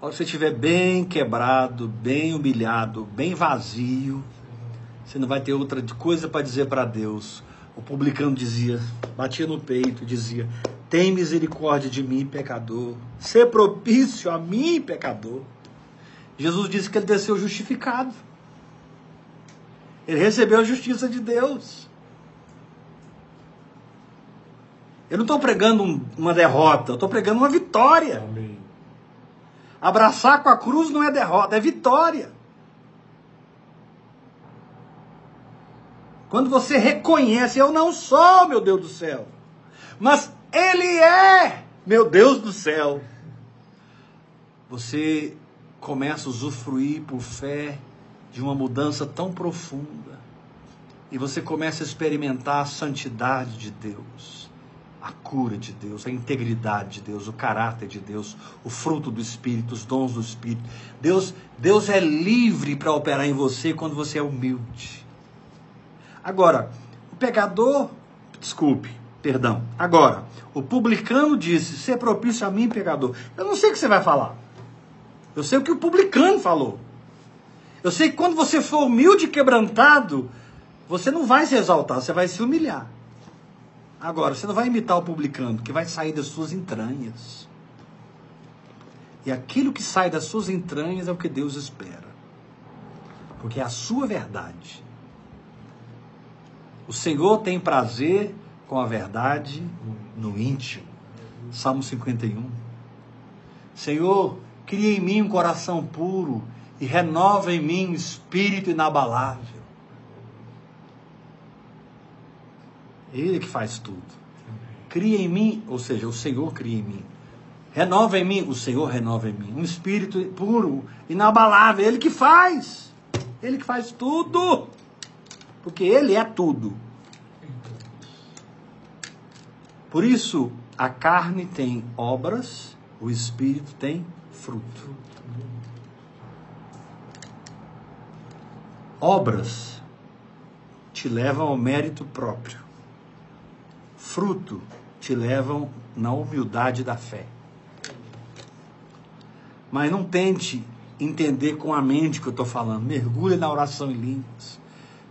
A: Quando você estiver bem quebrado, bem humilhado, bem vazio, você não vai ter outra coisa para dizer para Deus o publicano dizia, batia no peito, dizia: Tem misericórdia de mim, pecador. Ser propício a mim, pecador. Jesus disse que ele desceu justificado. Ele recebeu a justiça de Deus. Eu não estou pregando um, uma derrota, eu estou pregando uma vitória. Amém. Abraçar com a cruz não é derrota, é vitória. Quando você reconhece, eu não sou, meu Deus do céu, mas Ele é, meu Deus do céu. Você começa a usufruir por fé de uma mudança tão profunda. E você começa a experimentar a santidade de Deus, a cura de Deus, a integridade de Deus, o caráter de Deus, o fruto do Espírito, os dons do Espírito. Deus, Deus é livre para operar em você quando você é humilde. Agora, o pegador, desculpe, perdão. Agora, o publicano disse: ser propício a mim, pecador. Eu não sei o que você vai falar. Eu sei o que o publicano falou. Eu sei que quando você for humilde e quebrantado, você não vai se exaltar, você vai se humilhar. Agora, você não vai imitar o publicano, que vai sair das suas entranhas. E aquilo que sai das suas entranhas é o que Deus espera. Porque é a sua verdade. O Senhor tem prazer com a verdade no íntimo. Salmo 51. Senhor, cria em mim um coração puro e renova em mim um espírito inabalável. Ele que faz tudo. Cria em mim, ou seja, o Senhor cria em mim Renova em mim, o Senhor renova em mim. Um espírito puro, inabalável, Ele que faz. Ele que faz tudo. Porque Ele é tudo. Por isso, a carne tem obras, o espírito tem fruto. Obras te levam ao mérito próprio. Fruto te levam na humildade da fé. Mas não tente entender com a mente que eu estou falando. Mergulhe na oração em línguas.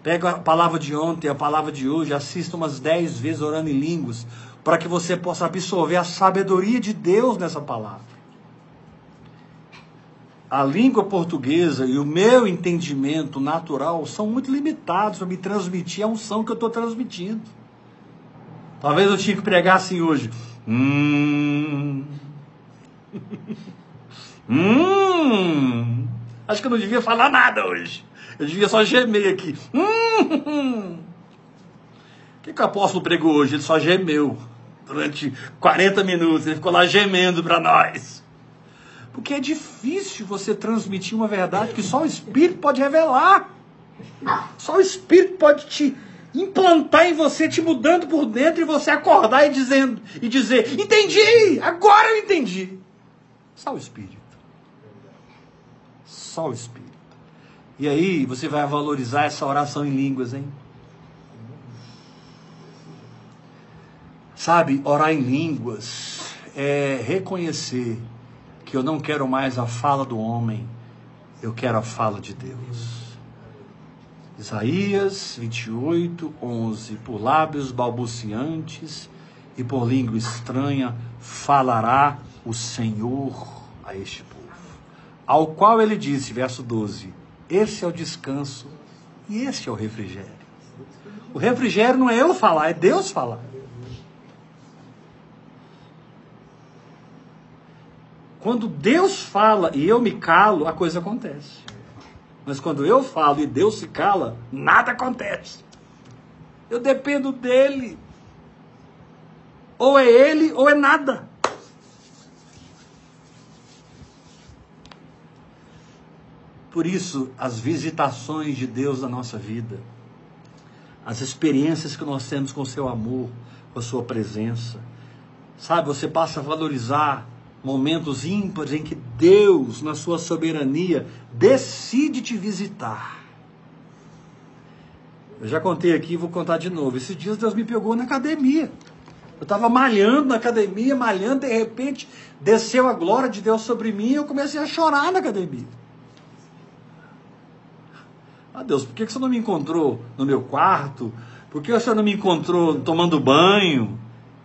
A: Pega a palavra de ontem, a palavra de hoje, assista umas dez vezes orando em línguas, para que você possa absorver a sabedoria de Deus nessa palavra. A língua portuguesa e o meu entendimento natural são muito limitados para me transmitir a unção que eu estou transmitindo. Talvez eu tinha que pregar assim hoje. Hum. Hum. Acho que eu não devia falar nada hoje. Eu devia só gemer aqui. Hum. O que, que o apóstolo pregou hoje? Ele só gemeu durante 40 minutos. Ele ficou lá gemendo para nós. Porque é difícil você transmitir uma verdade que só o Espírito pode revelar. Só o Espírito pode te implantar em você, te mudando por dentro e você acordar e dizendo e dizer: "Entendi! Agora eu entendi". Só o Espírito só o Espírito. E aí você vai valorizar essa oração em línguas, hein? Sabe, orar em línguas é reconhecer que eu não quero mais a fala do homem, eu quero a fala de Deus. Isaías 28, 11. Por lábios balbuciantes e por língua estranha falará o Senhor a este povo. Ao qual ele disse, verso 12: Esse é o descanso e esse é o refrigério. O refrigério não é eu falar, é Deus falar. Quando Deus fala e eu me calo, a coisa acontece. Mas quando eu falo e Deus se cala, nada acontece. Eu dependo dele. Ou é ele ou é nada. Por isso, as visitações de Deus na nossa vida, as experiências que nós temos com o seu amor, com a sua presença, sabe, você passa a valorizar momentos ímpares em que Deus, na sua soberania, decide te visitar. Eu já contei aqui, vou contar de novo. Esses dias Deus me pegou na academia. Eu estava malhando na academia, malhando, de repente desceu a glória de Deus sobre mim e eu comecei a chorar na academia. Ah, Deus, por que você não me encontrou no meu quarto? Por que você não me encontrou tomando banho?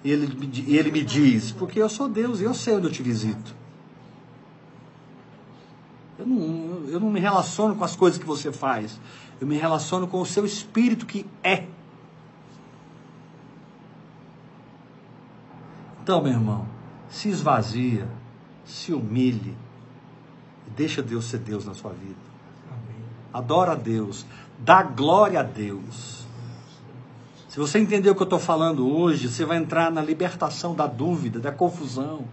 A: E ele, ele me diz: Porque eu sou Deus e eu sei onde eu te visito. Eu não, eu não me relaciono com as coisas que você faz. Eu me relaciono com o seu espírito que é. Então, meu irmão, se esvazia, se humilhe e deixa Deus ser Deus na sua vida adora a Deus, dá glória a Deus. Se você entender o que eu estou falando hoje, você vai entrar na libertação da dúvida, da confusão.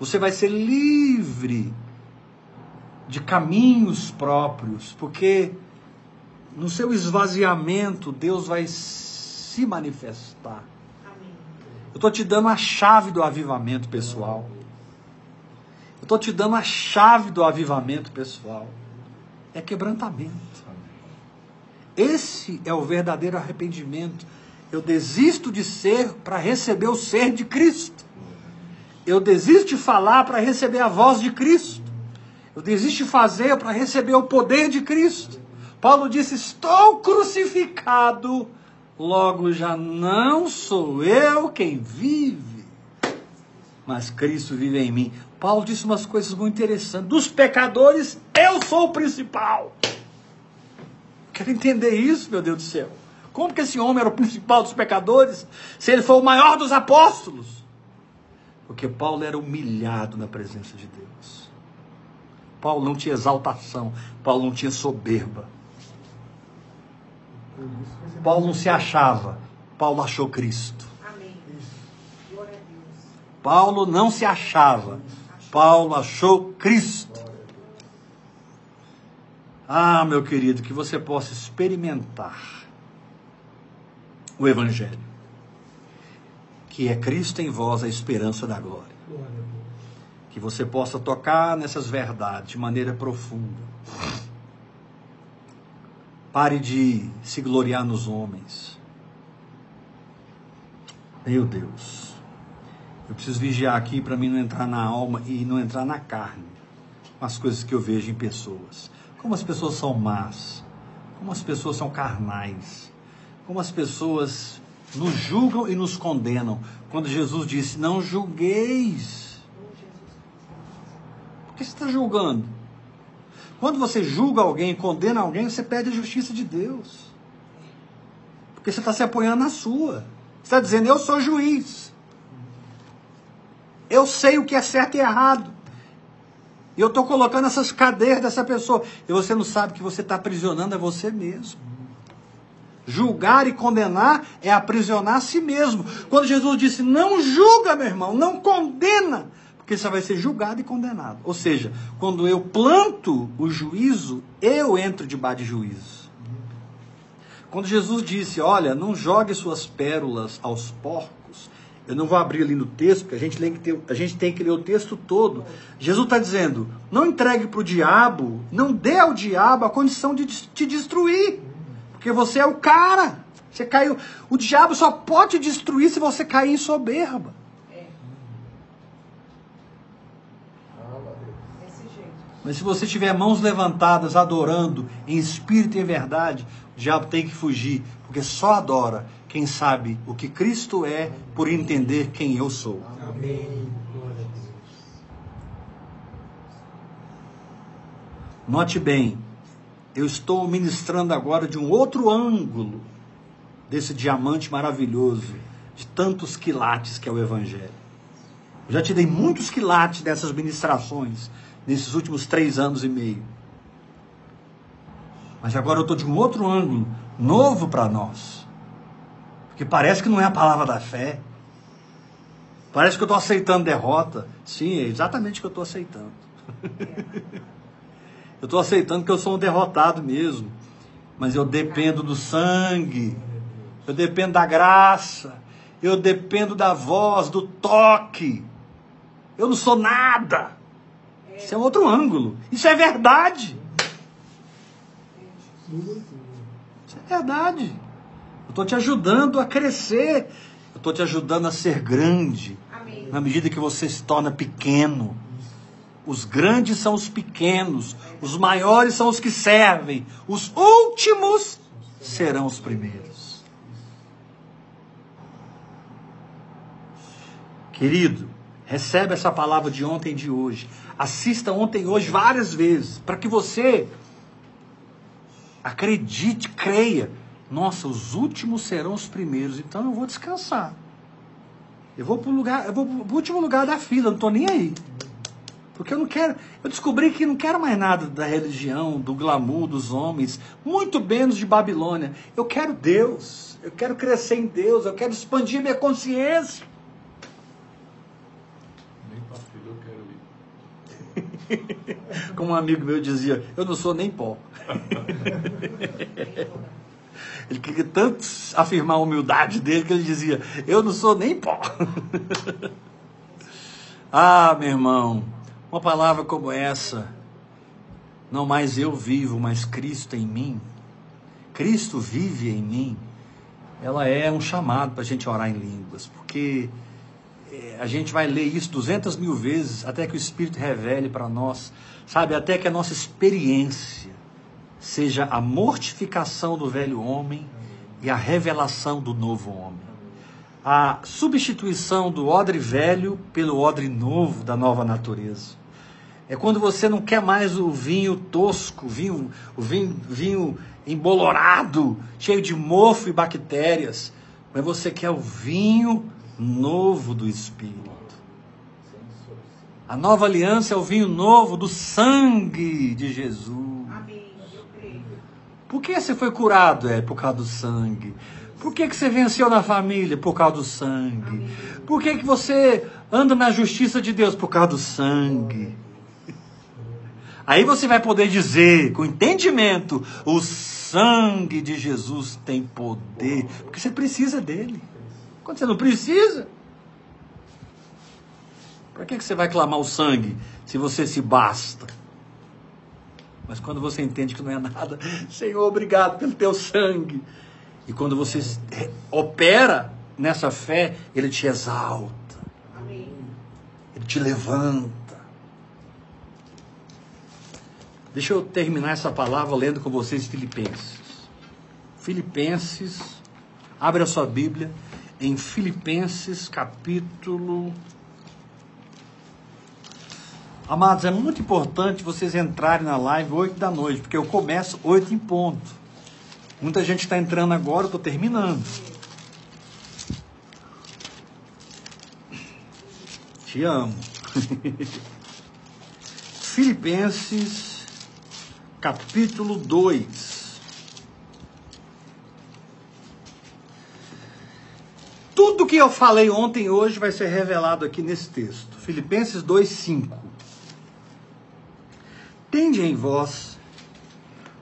A: Você vai ser livre de caminhos próprios, porque no seu esvaziamento Deus vai se manifestar. Eu estou te dando a chave do avivamento pessoal. Eu estou te dando a chave do avivamento pessoal é quebrantamento. Esse é o verdadeiro arrependimento. Eu desisto de ser para receber o ser de Cristo. Eu desisto de falar para receber a voz de Cristo. Eu desisto de fazer para receber o poder de Cristo. Paulo disse: Estou crucificado, logo já não sou eu quem vive, mas Cristo vive em mim. Paulo disse umas coisas muito interessantes. Dos pecadores, eu sou o principal. Quero entender isso, meu Deus do céu. Como que esse homem era o principal dos pecadores, se ele foi o maior dos apóstolos? Porque Paulo era humilhado na presença de Deus. Paulo não tinha exaltação, Paulo não tinha soberba. Paulo não se achava, Paulo achou Cristo. Paulo não se achava, Paulo achou Cristo. Ah, meu querido, que você possa experimentar o Evangelho, que é Cristo em vós, a esperança da glória. Que você possa tocar nessas verdades de maneira profunda. Pare de se gloriar nos homens. Meu Deus. Eu preciso vigiar aqui para mim não entrar na alma e não entrar na carne. As coisas que eu vejo em pessoas. Como as pessoas são más. Como as pessoas são carnais. Como as pessoas nos julgam e nos condenam. Quando Jesus disse: Não julgueis. Por que você está julgando? Quando você julga alguém, condena alguém, você pede a justiça de Deus. Porque você está se apoiando na sua. Você está dizendo, eu sou juiz. Eu sei o que é certo e errado. E eu estou colocando essas cadeiras dessa pessoa. E você não sabe que você está aprisionando a você mesmo. Julgar e condenar é aprisionar a si mesmo. Quando Jesus disse, não julga, meu irmão, não condena, porque você vai ser julgado e condenado. Ou seja, quando eu planto o juízo, eu entro debaixo de juízo. Quando Jesus disse, olha, não jogue suas pérolas aos porcos, eu não vou abrir ali no texto, porque a gente tem que, ter, a gente tem que ler o texto todo. Jesus está dizendo, não entregue para o diabo, não dê ao diabo a condição de te destruir, porque você é o cara. Você caiu. O diabo só pode destruir se você cair em soberba. Mas se você tiver mãos levantadas, adorando em espírito e em verdade, o diabo tem que fugir, porque só adora quem sabe o que Cristo é por entender quem eu sou. Amém. Note bem, eu estou ministrando agora de um outro ângulo desse diamante maravilhoso, de tantos quilates que é o Evangelho. Eu já te dei muitos quilates dessas ministrações, nesses últimos três anos e meio. Mas agora eu estou de um outro ângulo, novo para nós. Porque parece que não é a palavra da fé. Parece que eu estou aceitando derrota. Sim, é exatamente o que eu estou aceitando. eu estou aceitando que eu sou um derrotado mesmo. Mas eu dependo do sangue. Eu dependo da graça. Eu dependo da voz, do toque. Eu não sou nada. Isso é outro ângulo. Isso é verdade. Isso é verdade. Eu estou te ajudando a crescer. Eu estou te ajudando a ser grande. Amém. Na medida que você se torna pequeno. Os grandes são os pequenos. Os maiores são os que servem. Os últimos serão os primeiros. Querido, recebe essa palavra de ontem e de hoje. Assista ontem e hoje várias vezes, para que você acredite, creia. Nossa, os últimos serão os primeiros, então eu vou descansar. Eu vou para o lugar, eu vou pro último lugar da fila, não estou nem aí. Porque eu não quero, eu descobri que não quero mais nada da religião, do glamour dos homens, muito menos de Babilônia. Eu quero Deus, eu quero crescer em Deus, eu quero expandir minha consciência. Como um amigo meu dizia, eu não sou nem pó. Ele queria tanto afirmar a humildade dele que ele dizia, eu não sou nem pó. ah, meu irmão, uma palavra como essa, não mais eu vivo, mas Cristo em mim, Cristo vive em mim, ela é um chamado para a gente orar em línguas, porque a gente vai ler isso duzentas mil vezes até que o Espírito revele para nós, sabe? Até que a nossa experiência seja a mortificação do velho homem e a revelação do novo homem. A substituição do odre velho pelo odre novo da nova natureza. É quando você não quer mais o vinho tosco, vinho, o vinho, vinho embolorado, cheio de mofo e bactérias, mas você quer o vinho novo do Espírito. A nova aliança é o vinho novo do sangue de Jesus. Por que você foi curado? É por causa do sangue. Por que, que você venceu na família? Por causa do sangue. Por que, que você anda na justiça de Deus? Por causa do sangue. Aí você vai poder dizer, com entendimento, o sangue de Jesus tem poder. Porque você precisa dele. Quando você não precisa, para que, que você vai clamar o sangue se você se basta? Mas quando você entende que não é nada, Senhor, obrigado pelo teu sangue. E quando você opera nessa fé, ele te exalta. Amém. Ele te levanta. Deixa eu terminar essa palavra lendo com vocês Filipenses. Filipenses, abre a sua Bíblia em Filipenses capítulo Amados, é muito importante vocês entrarem na live 8 da noite, porque eu começo 8 em ponto. Muita gente está entrando agora, eu estou terminando. Te amo. Filipenses, capítulo 2. Tudo que eu falei ontem e hoje vai ser revelado aqui nesse texto. Filipenses 2, 5. Tende em vós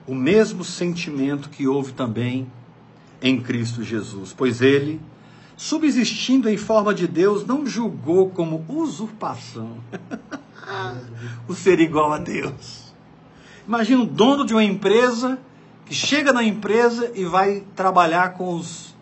A: o mesmo sentimento que houve também em Cristo Jesus, pois ele, subsistindo em forma de Deus, não julgou como usurpação o ser igual a Deus. Imagina o dono de uma empresa que chega na empresa e vai trabalhar com os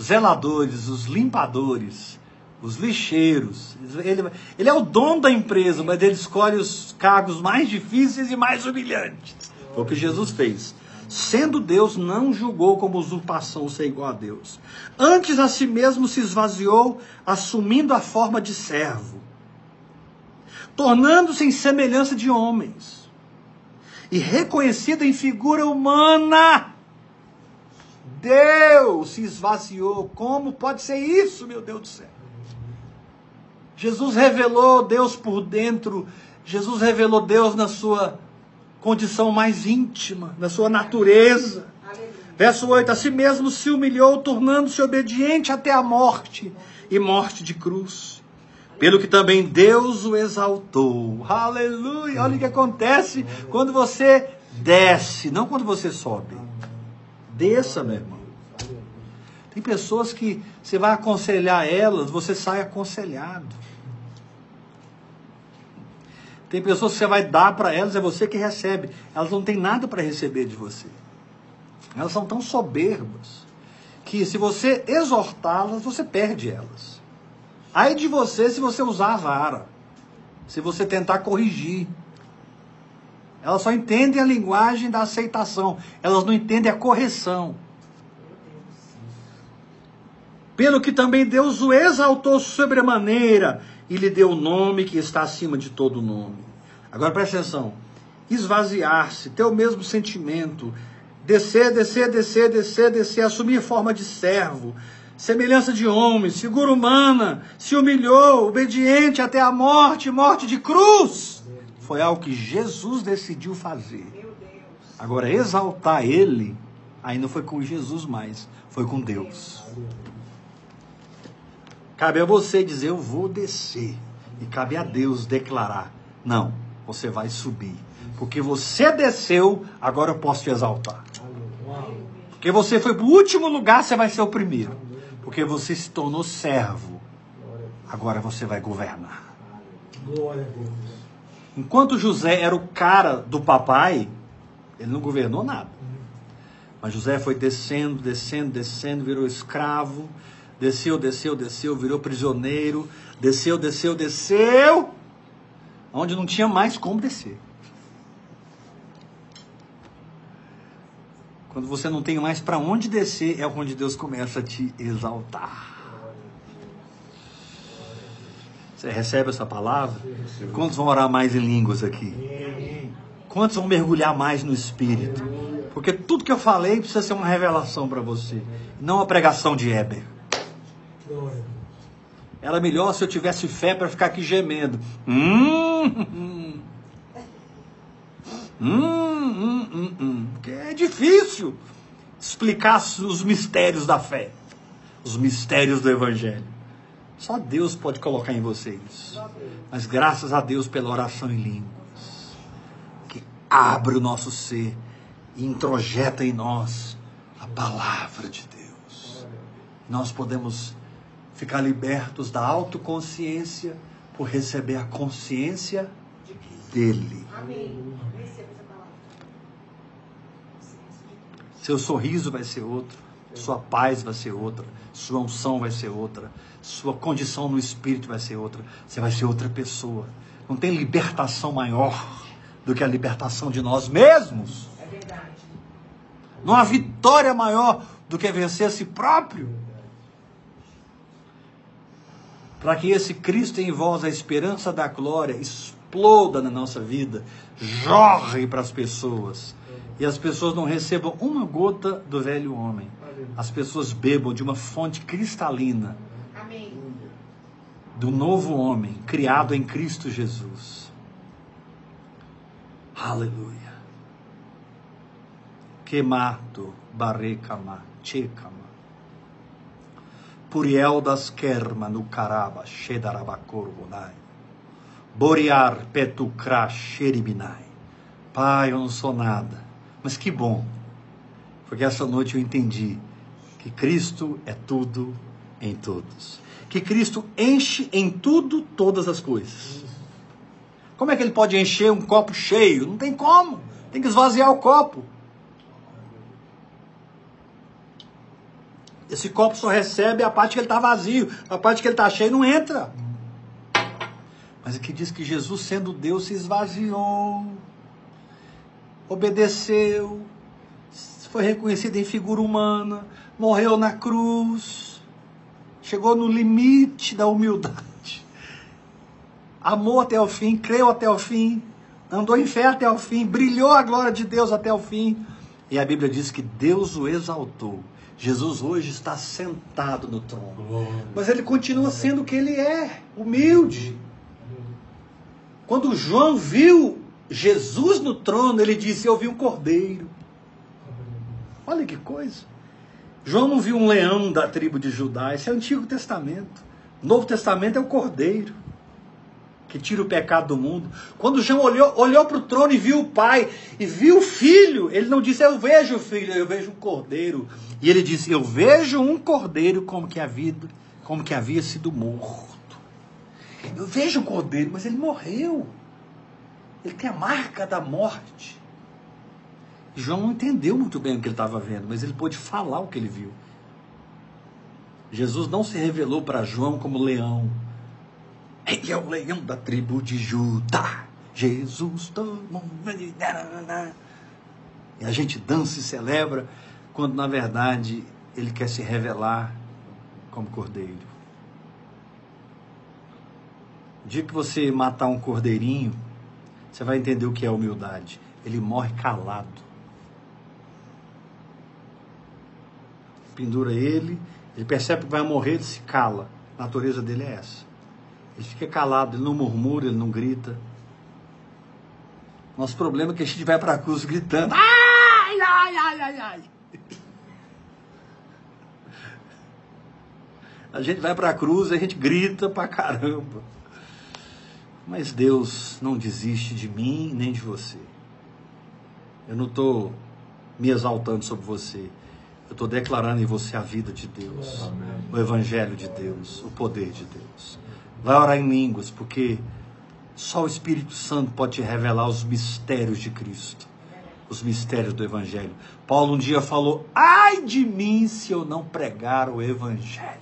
A: zeladores, os limpadores, os lixeiros. Ele, ele é o dono da empresa, mas ele escolhe os cargos mais difíceis e mais humilhantes. Foi o que Jesus fez. Sendo Deus, não julgou como usurpação ser igual a Deus. Antes a si mesmo se esvaziou, assumindo a forma de servo, tornando-se em semelhança de homens, e reconhecido em figura humana. Deus se esvaziou. Como pode ser isso, meu Deus do céu? Jesus revelou Deus por dentro, Jesus revelou Deus na sua condição mais íntima, na sua natureza. Verso 8: A si mesmo se humilhou, tornando-se obediente até a morte e morte de cruz. Pelo que também Deus o exaltou. Aleluia! Olha o que acontece quando você desce, não quando você sobe. Desça, meu irmão. Tem pessoas que você vai aconselhar elas, você sai aconselhado. Tem pessoas que você vai dar para elas, é você que recebe. Elas não têm nada para receber de você. Elas são tão soberbas que se você exortá-las, você perde elas. Aí de você se você usar a vara, se você tentar corrigir. Elas só entendem a linguagem da aceitação, elas não entendem a correção. Pelo que também Deus o exaltou sobremaneira e lhe deu o nome que está acima de todo nome. Agora presta atenção. Esvaziar-se, ter o mesmo sentimento, descer, descer, descer, descer, descer, assumir forma de servo, semelhança de homem, figura humana, se humilhou, obediente até a morte, morte de cruz. Foi algo que Jesus decidiu fazer. Agora, exaltar ele, aí não foi com Jesus mais, foi com Deus. Cabe a você dizer, eu vou descer. E cabe a Deus declarar, não, você vai subir. Porque você desceu, agora eu posso te exaltar. Porque você foi para o último lugar, você vai ser o primeiro. Porque você se tornou servo. Agora você vai governar. Enquanto José era o cara do papai, ele não governou nada. Mas José foi descendo, descendo, descendo, virou escravo, Desceu, desceu, desceu, virou prisioneiro. Desceu, desceu, desceu. Onde não tinha mais como descer. Quando você não tem mais para onde descer, é onde Deus começa a te exaltar. Você recebe essa palavra? Quantos vão orar mais em línguas aqui? Quantos vão mergulhar mais no Espírito? Porque tudo que eu falei precisa ser uma revelação para você, não uma pregação de Heber. Era melhor se eu tivesse fé para ficar aqui gemendo. Hum, hum, hum, hum, hum, hum. É difícil. explicar os mistérios da fé, os mistérios do Evangelho. Só Deus pode colocar em você isso. Mas graças a Deus pela oração em línguas, que abre o nosso ser e introjeta em nós a palavra de Deus. Nós podemos ficar libertos da autoconsciência por receber a consciência dele. Amém. Seu sorriso vai ser outro, sua paz vai ser outra, sua unção vai ser outra, sua condição no espírito vai ser outra. Você vai ser outra pessoa. Não tem libertação maior do que a libertação de nós mesmos. É verdade. Não há vitória maior do que vencer a si próprio. Para que esse Cristo em vós, a esperança da glória, exploda na nossa vida, jorre para as pessoas e as pessoas não recebam uma gota do velho homem. As pessoas bebam de uma fonte cristalina Amém. do novo homem criado em Cristo Jesus. Aleluia. Quemato barekama chekama. Puriel das kerma no caraba shedarabakorbonai. Borear petukra xeribinai. Pai, eu não sou nada mas que bom, porque essa noite eu entendi que Cristo é tudo em todos. Que Cristo enche em tudo todas as coisas. Como é que ele pode encher um copo cheio? Não tem como. Tem que esvaziar o copo. Esse copo só recebe a parte que ele está vazio. A parte que ele está cheio não entra. Mas aqui diz que Jesus, sendo Deus, se esvaziou obedeceu, foi reconhecido em figura humana, morreu na cruz, chegou no limite da humildade, amou até o fim, creu até o fim, andou em fé até o fim, brilhou a glória de Deus até o fim. E a Bíblia diz que Deus o exaltou. Jesus hoje está sentado no trono. Mas ele continua sendo o que ele é, humilde. Quando João viu Jesus no trono, ele disse: Eu vi um cordeiro. Olha que coisa. João não viu um leão da tribo de Judá, esse é o Antigo Testamento. O Novo Testamento é o cordeiro que tira o pecado do mundo. Quando João olhou, olhou para o trono e viu o pai, e viu o filho, ele não disse, eu vejo o filho, eu vejo um cordeiro. E ele disse, eu vejo um cordeiro como que havia, como que havia sido morto. Eu vejo o cordeiro, mas ele morreu. Ele tem a marca da morte. João não entendeu muito bem o que ele estava vendo, mas ele pôde falar o que ele viu. Jesus não se revelou para João como leão. Ele é o leão da tribo de Judá. Jesus tomou. E a gente dança e celebra, quando na verdade ele quer se revelar como cordeiro. O dia que você matar um cordeirinho, você vai entender o que é humildade. Ele morre calado. Pendura ele, ele percebe que vai morrer, ele se cala. A natureza dele é essa. Ele fica calado, ele não murmura, ele não grita. Nosso problema é que a gente vai para a cruz gritando. Ai, ai, ai, ai, ai. A gente vai para a cruz e a gente grita pra caramba. Mas Deus não desiste de mim nem de você. Eu não estou me exaltando sobre você. Eu estou declarando em você a vida de Deus, Amém. o Evangelho de Deus, o poder de Deus. Vai orar em línguas, porque só o Espírito Santo pode te revelar os mistérios de Cristo, os mistérios do Evangelho. Paulo um dia falou: ai de mim se eu não pregar o Evangelho.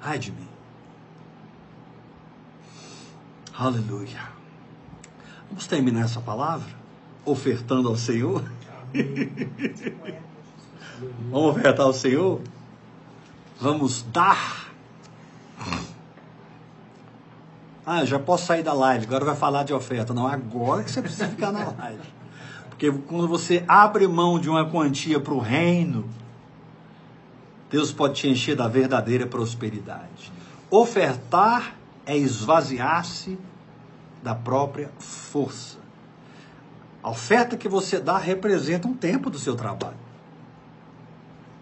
A: Ai de mim. Aleluia. Vamos terminar essa palavra ofertando ao Senhor. Vamos ofertar ao Senhor? Vamos dar. Ah, já posso sair da live, agora vai falar de oferta. Não, agora que você precisa ficar na live. Porque quando você abre mão de uma quantia para o reino, Deus pode te encher da verdadeira prosperidade. Ofertar é esvaziar-se da própria força. A oferta que você dá representa um tempo do seu trabalho.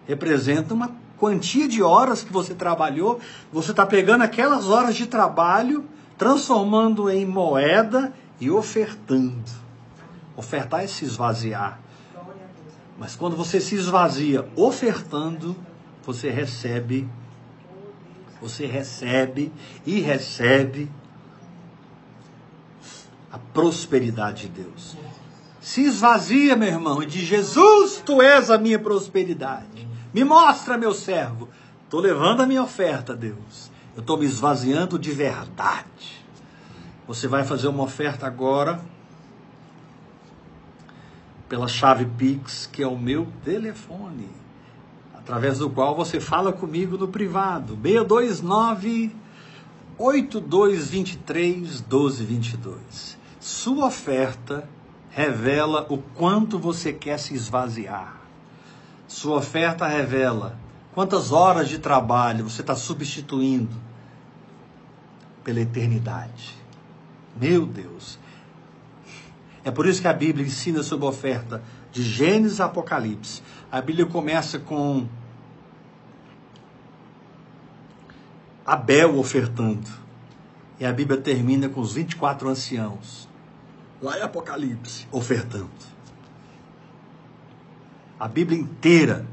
A: Representa uma quantia de horas que você trabalhou. Você está pegando aquelas horas de trabalho, transformando em moeda e ofertando. Ofertar é se esvaziar. Mas quando você se esvazia ofertando, você recebe, você recebe e recebe a prosperidade de Deus. Se esvazia, meu irmão, e diz: Jesus, tu és a minha prosperidade. Me mostra, meu servo. Estou levando a minha oferta, Deus. Eu estou me esvaziando de verdade. Você vai fazer uma oferta agora pela chave Pix, que é o meu telefone, através do qual você fala comigo no privado. 629 8223 1222. Sua oferta revela o quanto você quer se esvaziar. Sua oferta revela quantas horas de trabalho você está substituindo pela eternidade. Meu Deus. É por isso que a Bíblia ensina sobre a oferta de Gênesis a Apocalipse. A Bíblia começa com Abel ofertando. E a Bíblia termina com os 24 anciãos, lá em Apocalipse, ofertando. A Bíblia inteira.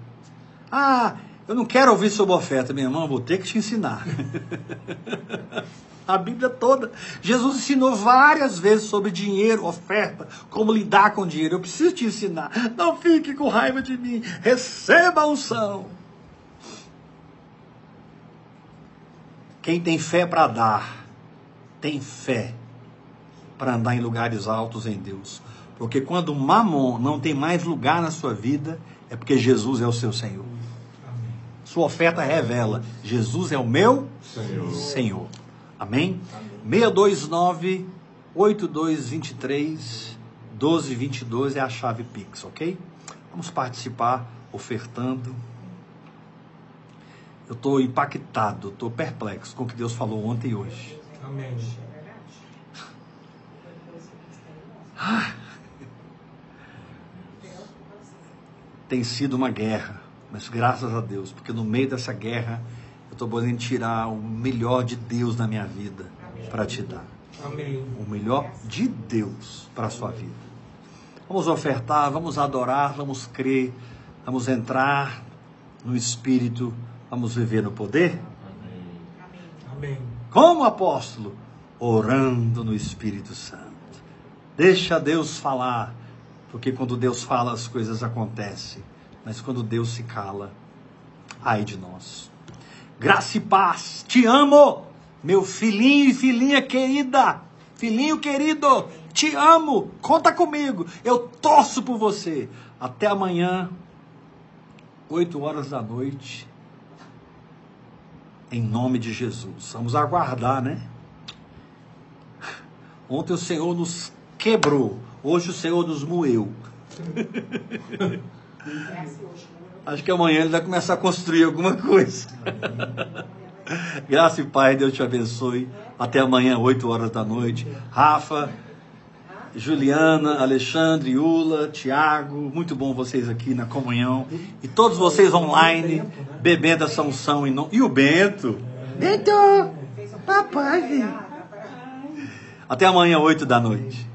A: Ah, eu não quero ouvir sobre oferta, minha irmã, vou ter que te ensinar. A Bíblia toda. Jesus ensinou várias vezes sobre dinheiro, oferta, como lidar com dinheiro. Eu preciso te ensinar. Não fique com raiva de mim. Receba a unção. Quem tem fé para dar, tem fé para andar em lugares altos em Deus. Porque quando mamon não tem mais lugar na sua vida, é porque Jesus é o seu Senhor. Sua oferta revela: Jesus é o meu Senhor. Senhor. Amém? 629 8223 1222 é a chave Pix, ok? Vamos participar ofertando. Eu estou impactado, estou perplexo com o que Deus falou ontem e hoje.
B: Amém.
A: Tem sido uma guerra, mas graças a Deus, porque no meio dessa guerra eu estou podendo tirar o melhor de Deus na minha vida para te dar.
B: Amém.
A: O melhor de Deus para a sua vida. Vamos ofertar, vamos adorar, vamos crer, vamos entrar no Espírito, vamos viver no poder.
B: Amém.
A: Como apóstolo, orando no Espírito Santo. Deixa Deus falar, porque quando Deus fala as coisas acontecem, mas quando Deus se cala, ai de nós. Graça e paz. Te amo, meu filhinho e filhinha querida. Filhinho querido, te amo. Conta comigo. Eu torço por você. Até amanhã, 8 horas da noite. Em nome de Jesus. Vamos aguardar, né? Ontem o Senhor nos quebrou. Hoje o Senhor nos moeu. Acho que amanhã ele vai começar a construir alguma coisa. Graça e paz, Deus te abençoe. Até amanhã, 8 horas da noite. Rafa, Juliana, Alexandre, Ula, Tiago, muito bom vocês aqui na comunhão. E todos vocês online, bebendo essa unção. No... E o Bento. Bento! Papai, Até amanhã, 8 da noite.